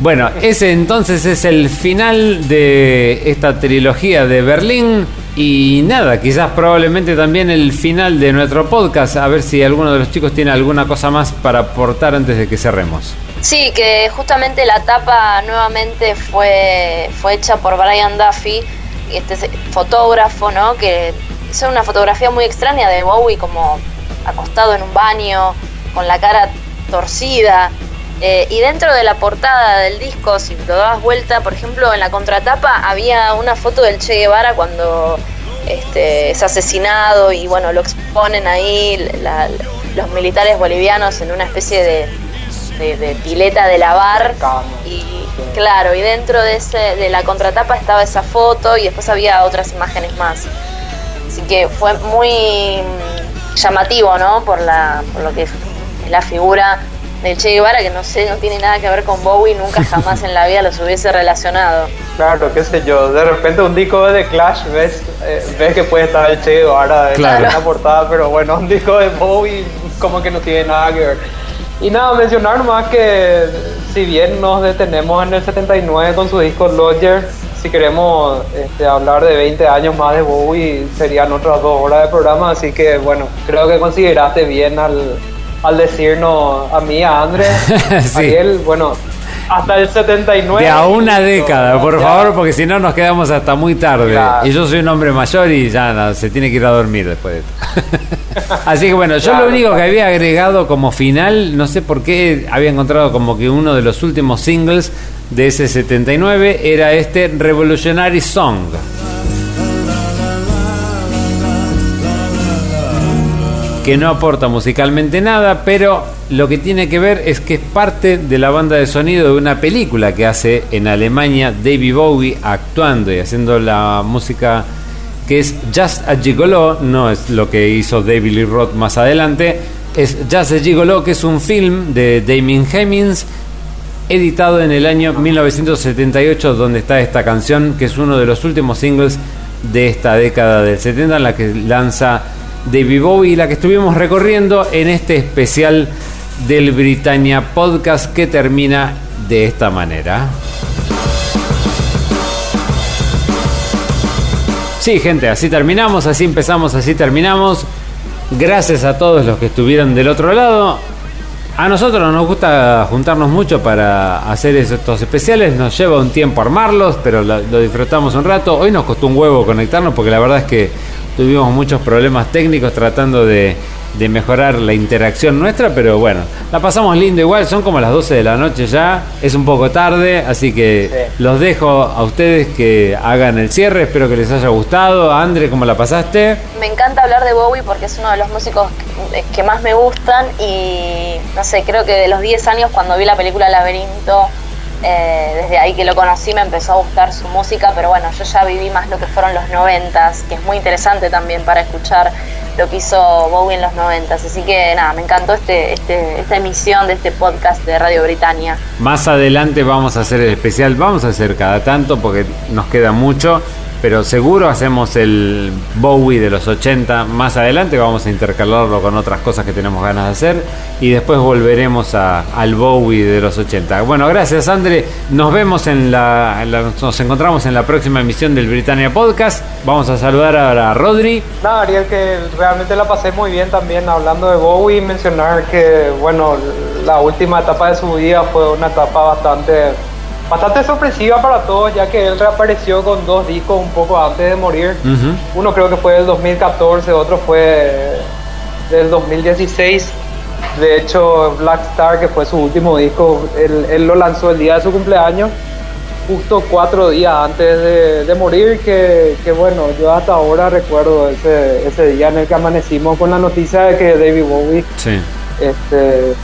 Bueno, ese entonces es el final de esta trilogía de Berlín. Y nada, quizás probablemente también el final de nuestro podcast. A ver si alguno de los chicos tiene alguna cosa más para aportar antes de que cerremos. Sí, que justamente la tapa nuevamente fue, fue hecha por Brian Duffy, este es- fotógrafo, ¿no? Que hizo una fotografía muy extraña de Bowie como acostado en un baño, con la cara torcida. Eh, y dentro de la portada del disco, si lo dabas vuelta, por ejemplo, en la contratapa había una foto del Che Guevara cuando este, es asesinado y bueno, lo exponen ahí la- los militares bolivianos en una especie de, de- de pileta de lavar. Y claro, y dentro de, ese, de la contratapa estaba esa foto y después había otras imágenes más. Así que fue muy mm, llamativo, ¿no? Por, la, por lo que es la figura del Che Guevara, que no sé, no tiene nada que ver con Bowie, nunca jamás en la vida los hubiese relacionado. Claro, qué sé yo. De repente un disco de Clash ves, eh, ves que puede estar el Che Guevara en Claro. la portada, pero bueno, un disco de Bowie como que no tiene nada que ver. Y nada, mencionar nomás que si bien nos detenemos en el 79 con su disco Lodger, si queremos este, hablar de 20 años más de Bowie serían otras dos horas de programa, así que bueno, creo que consideraste bien al, al decirnos a mí, a Andrés, Sí. Ariel, bueno, hasta el 79. De a una década, por Ya. favor, porque si no nos quedamos hasta muy tarde. Claro. Y yo soy un hombre mayor y ya no, se tiene que ir a dormir después de esto. Así que bueno, yo Claro, lo único que había agregado como final, no sé por qué había encontrado como que uno de los últimos singles de ese 79 era este Revolutionary Song. Que no aporta musicalmente nada, pero lo que tiene que ver es que es parte de la banda de sonido de una película que hace en Alemania David Bowie actuando y haciendo la música que es Just a Gigolo, no es lo que hizo David Lee Roth más adelante, es Just a Gigolo, que es un film de Damien Hemmings editado en el año 1978, donde está esta canción, que es uno de los últimos singles de esta década del 70, en la que lanza David Bowie la que estuvimos recorriendo en este especial del Britannia Podcast que termina de esta manera. Sí, gente, así terminamos, así empezamos, así terminamos. Gracias a todos los que estuvieron del otro lado. A nosotros nos gusta juntarnos mucho para hacer estos especiales, nos lleva un tiempo armarlos, pero lo disfrutamos un rato. Hoy nos costó un huevo conectarnos porque la verdad es que tuvimos muchos problemas técnicos tratando de de mejorar la interacción nuestra, pero bueno, la pasamos lindo igual, son como las 12 de la noche ya, es un poco tarde, así que Sí. los dejo a ustedes que hagan el cierre, espero que les haya gustado. André, ¿cómo la pasaste? Me encanta hablar de Bowie porque es uno de los músicos que, que más me gustan y no sé, creo que de los 10 años cuando vi la película Laberinto, eh, desde ahí que lo conocí me empezó a gustar su música, pero bueno, yo ya viví más lo que fueron los 90s, que es muy interesante también para escuchar lo que hizo Bowie en los 90s. Así que nada, me encantó este, este, esta emisión de este podcast de Radio Britannia. Más adelante vamos a hacer el especial, vamos a hacer cada tanto porque nos queda mucho, pero seguro hacemos el Bowie de los 80 más adelante, vamos a intercalarlo con otras cosas que tenemos ganas de hacer y después volveremos a- al Bowie de los 80. Bueno, gracias André, nos vemos en la, nos encontramos en la próxima emisión del Britannia Podcast. Vamos a saludar ahora a Rodri. Nada, Ariel, que realmente la pasé muy bien también hablando de Bowie, mencionar que, bueno, la última etapa de su vida fue una etapa bastante, bastante sorpresiva para todos, ya que él reapareció con dos discos un poco antes de morir. Uno creo que fue del 2014, otro fue del 2016. De hecho, Black Star, que fue su último disco, él, él lo lanzó el día de su cumpleaños, justo cuatro días antes de, de morir, que, que bueno, yo hasta ahora recuerdo ese, ese día en el que amanecimos con la noticia de que David Bowie Sí. este,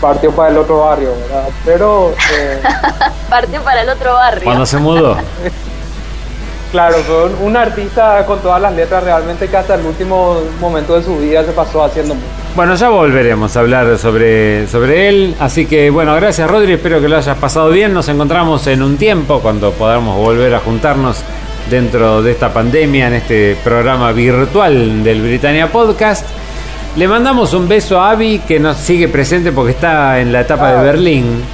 partió para el otro barrio, ¿verdad? Pero... eh, Partió para el otro barrio. Cuando se mudó. Claro, fue un, un artista con todas las letras realmente que hasta el último momento de su vida se pasó haciendo música. Bueno, ya volveremos a hablar sobre, sobre él. Así que, bueno, gracias Rodri, espero que lo hayas pasado bien. Nos encontramos en un tiempo cuando podamos volver a juntarnos dentro de esta pandemia en este programa virtual del Britannia Podcast. Le mandamos un beso a Avi que nos sigue presente porque está en la etapa de Berlín.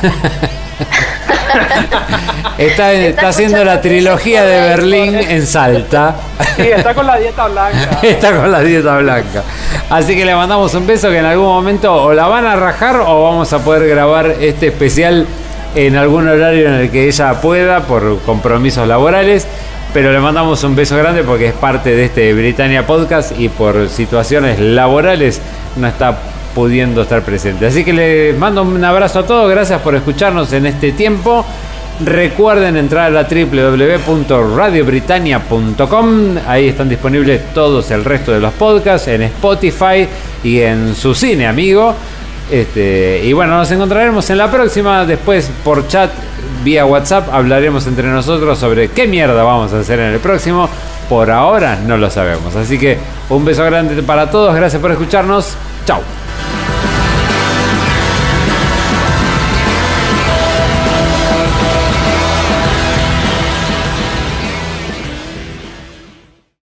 está, está haciendo la trilogía de Berlín en Salta. Sí, está con la dieta blanca. Está con la dieta blanca. Así que le mandamos un beso que en algún momento o la van a rajar o vamos a poder grabar este especial en algún horario en el que ella pueda por compromisos laborales. Pero le mandamos un beso grande porque es parte de este Britannia Podcast y por situaciones laborales no está pudiendo estar presente. Así que les mando un abrazo a todos. Gracias por escucharnos en este tiempo. Recuerden entrar a www.radiobritannia.com. Ahí están disponibles todos el resto de los podcasts en Spotify y en su cine, amigo. Este, y bueno, nos encontraremos en la próxima. Después por chat, vía WhatsApp, hablaremos entre nosotros sobre qué mierda vamos a hacer en el próximo. Por ahora no lo sabemos. Así que un beso grande para todos. Gracias por escucharnos. Chao.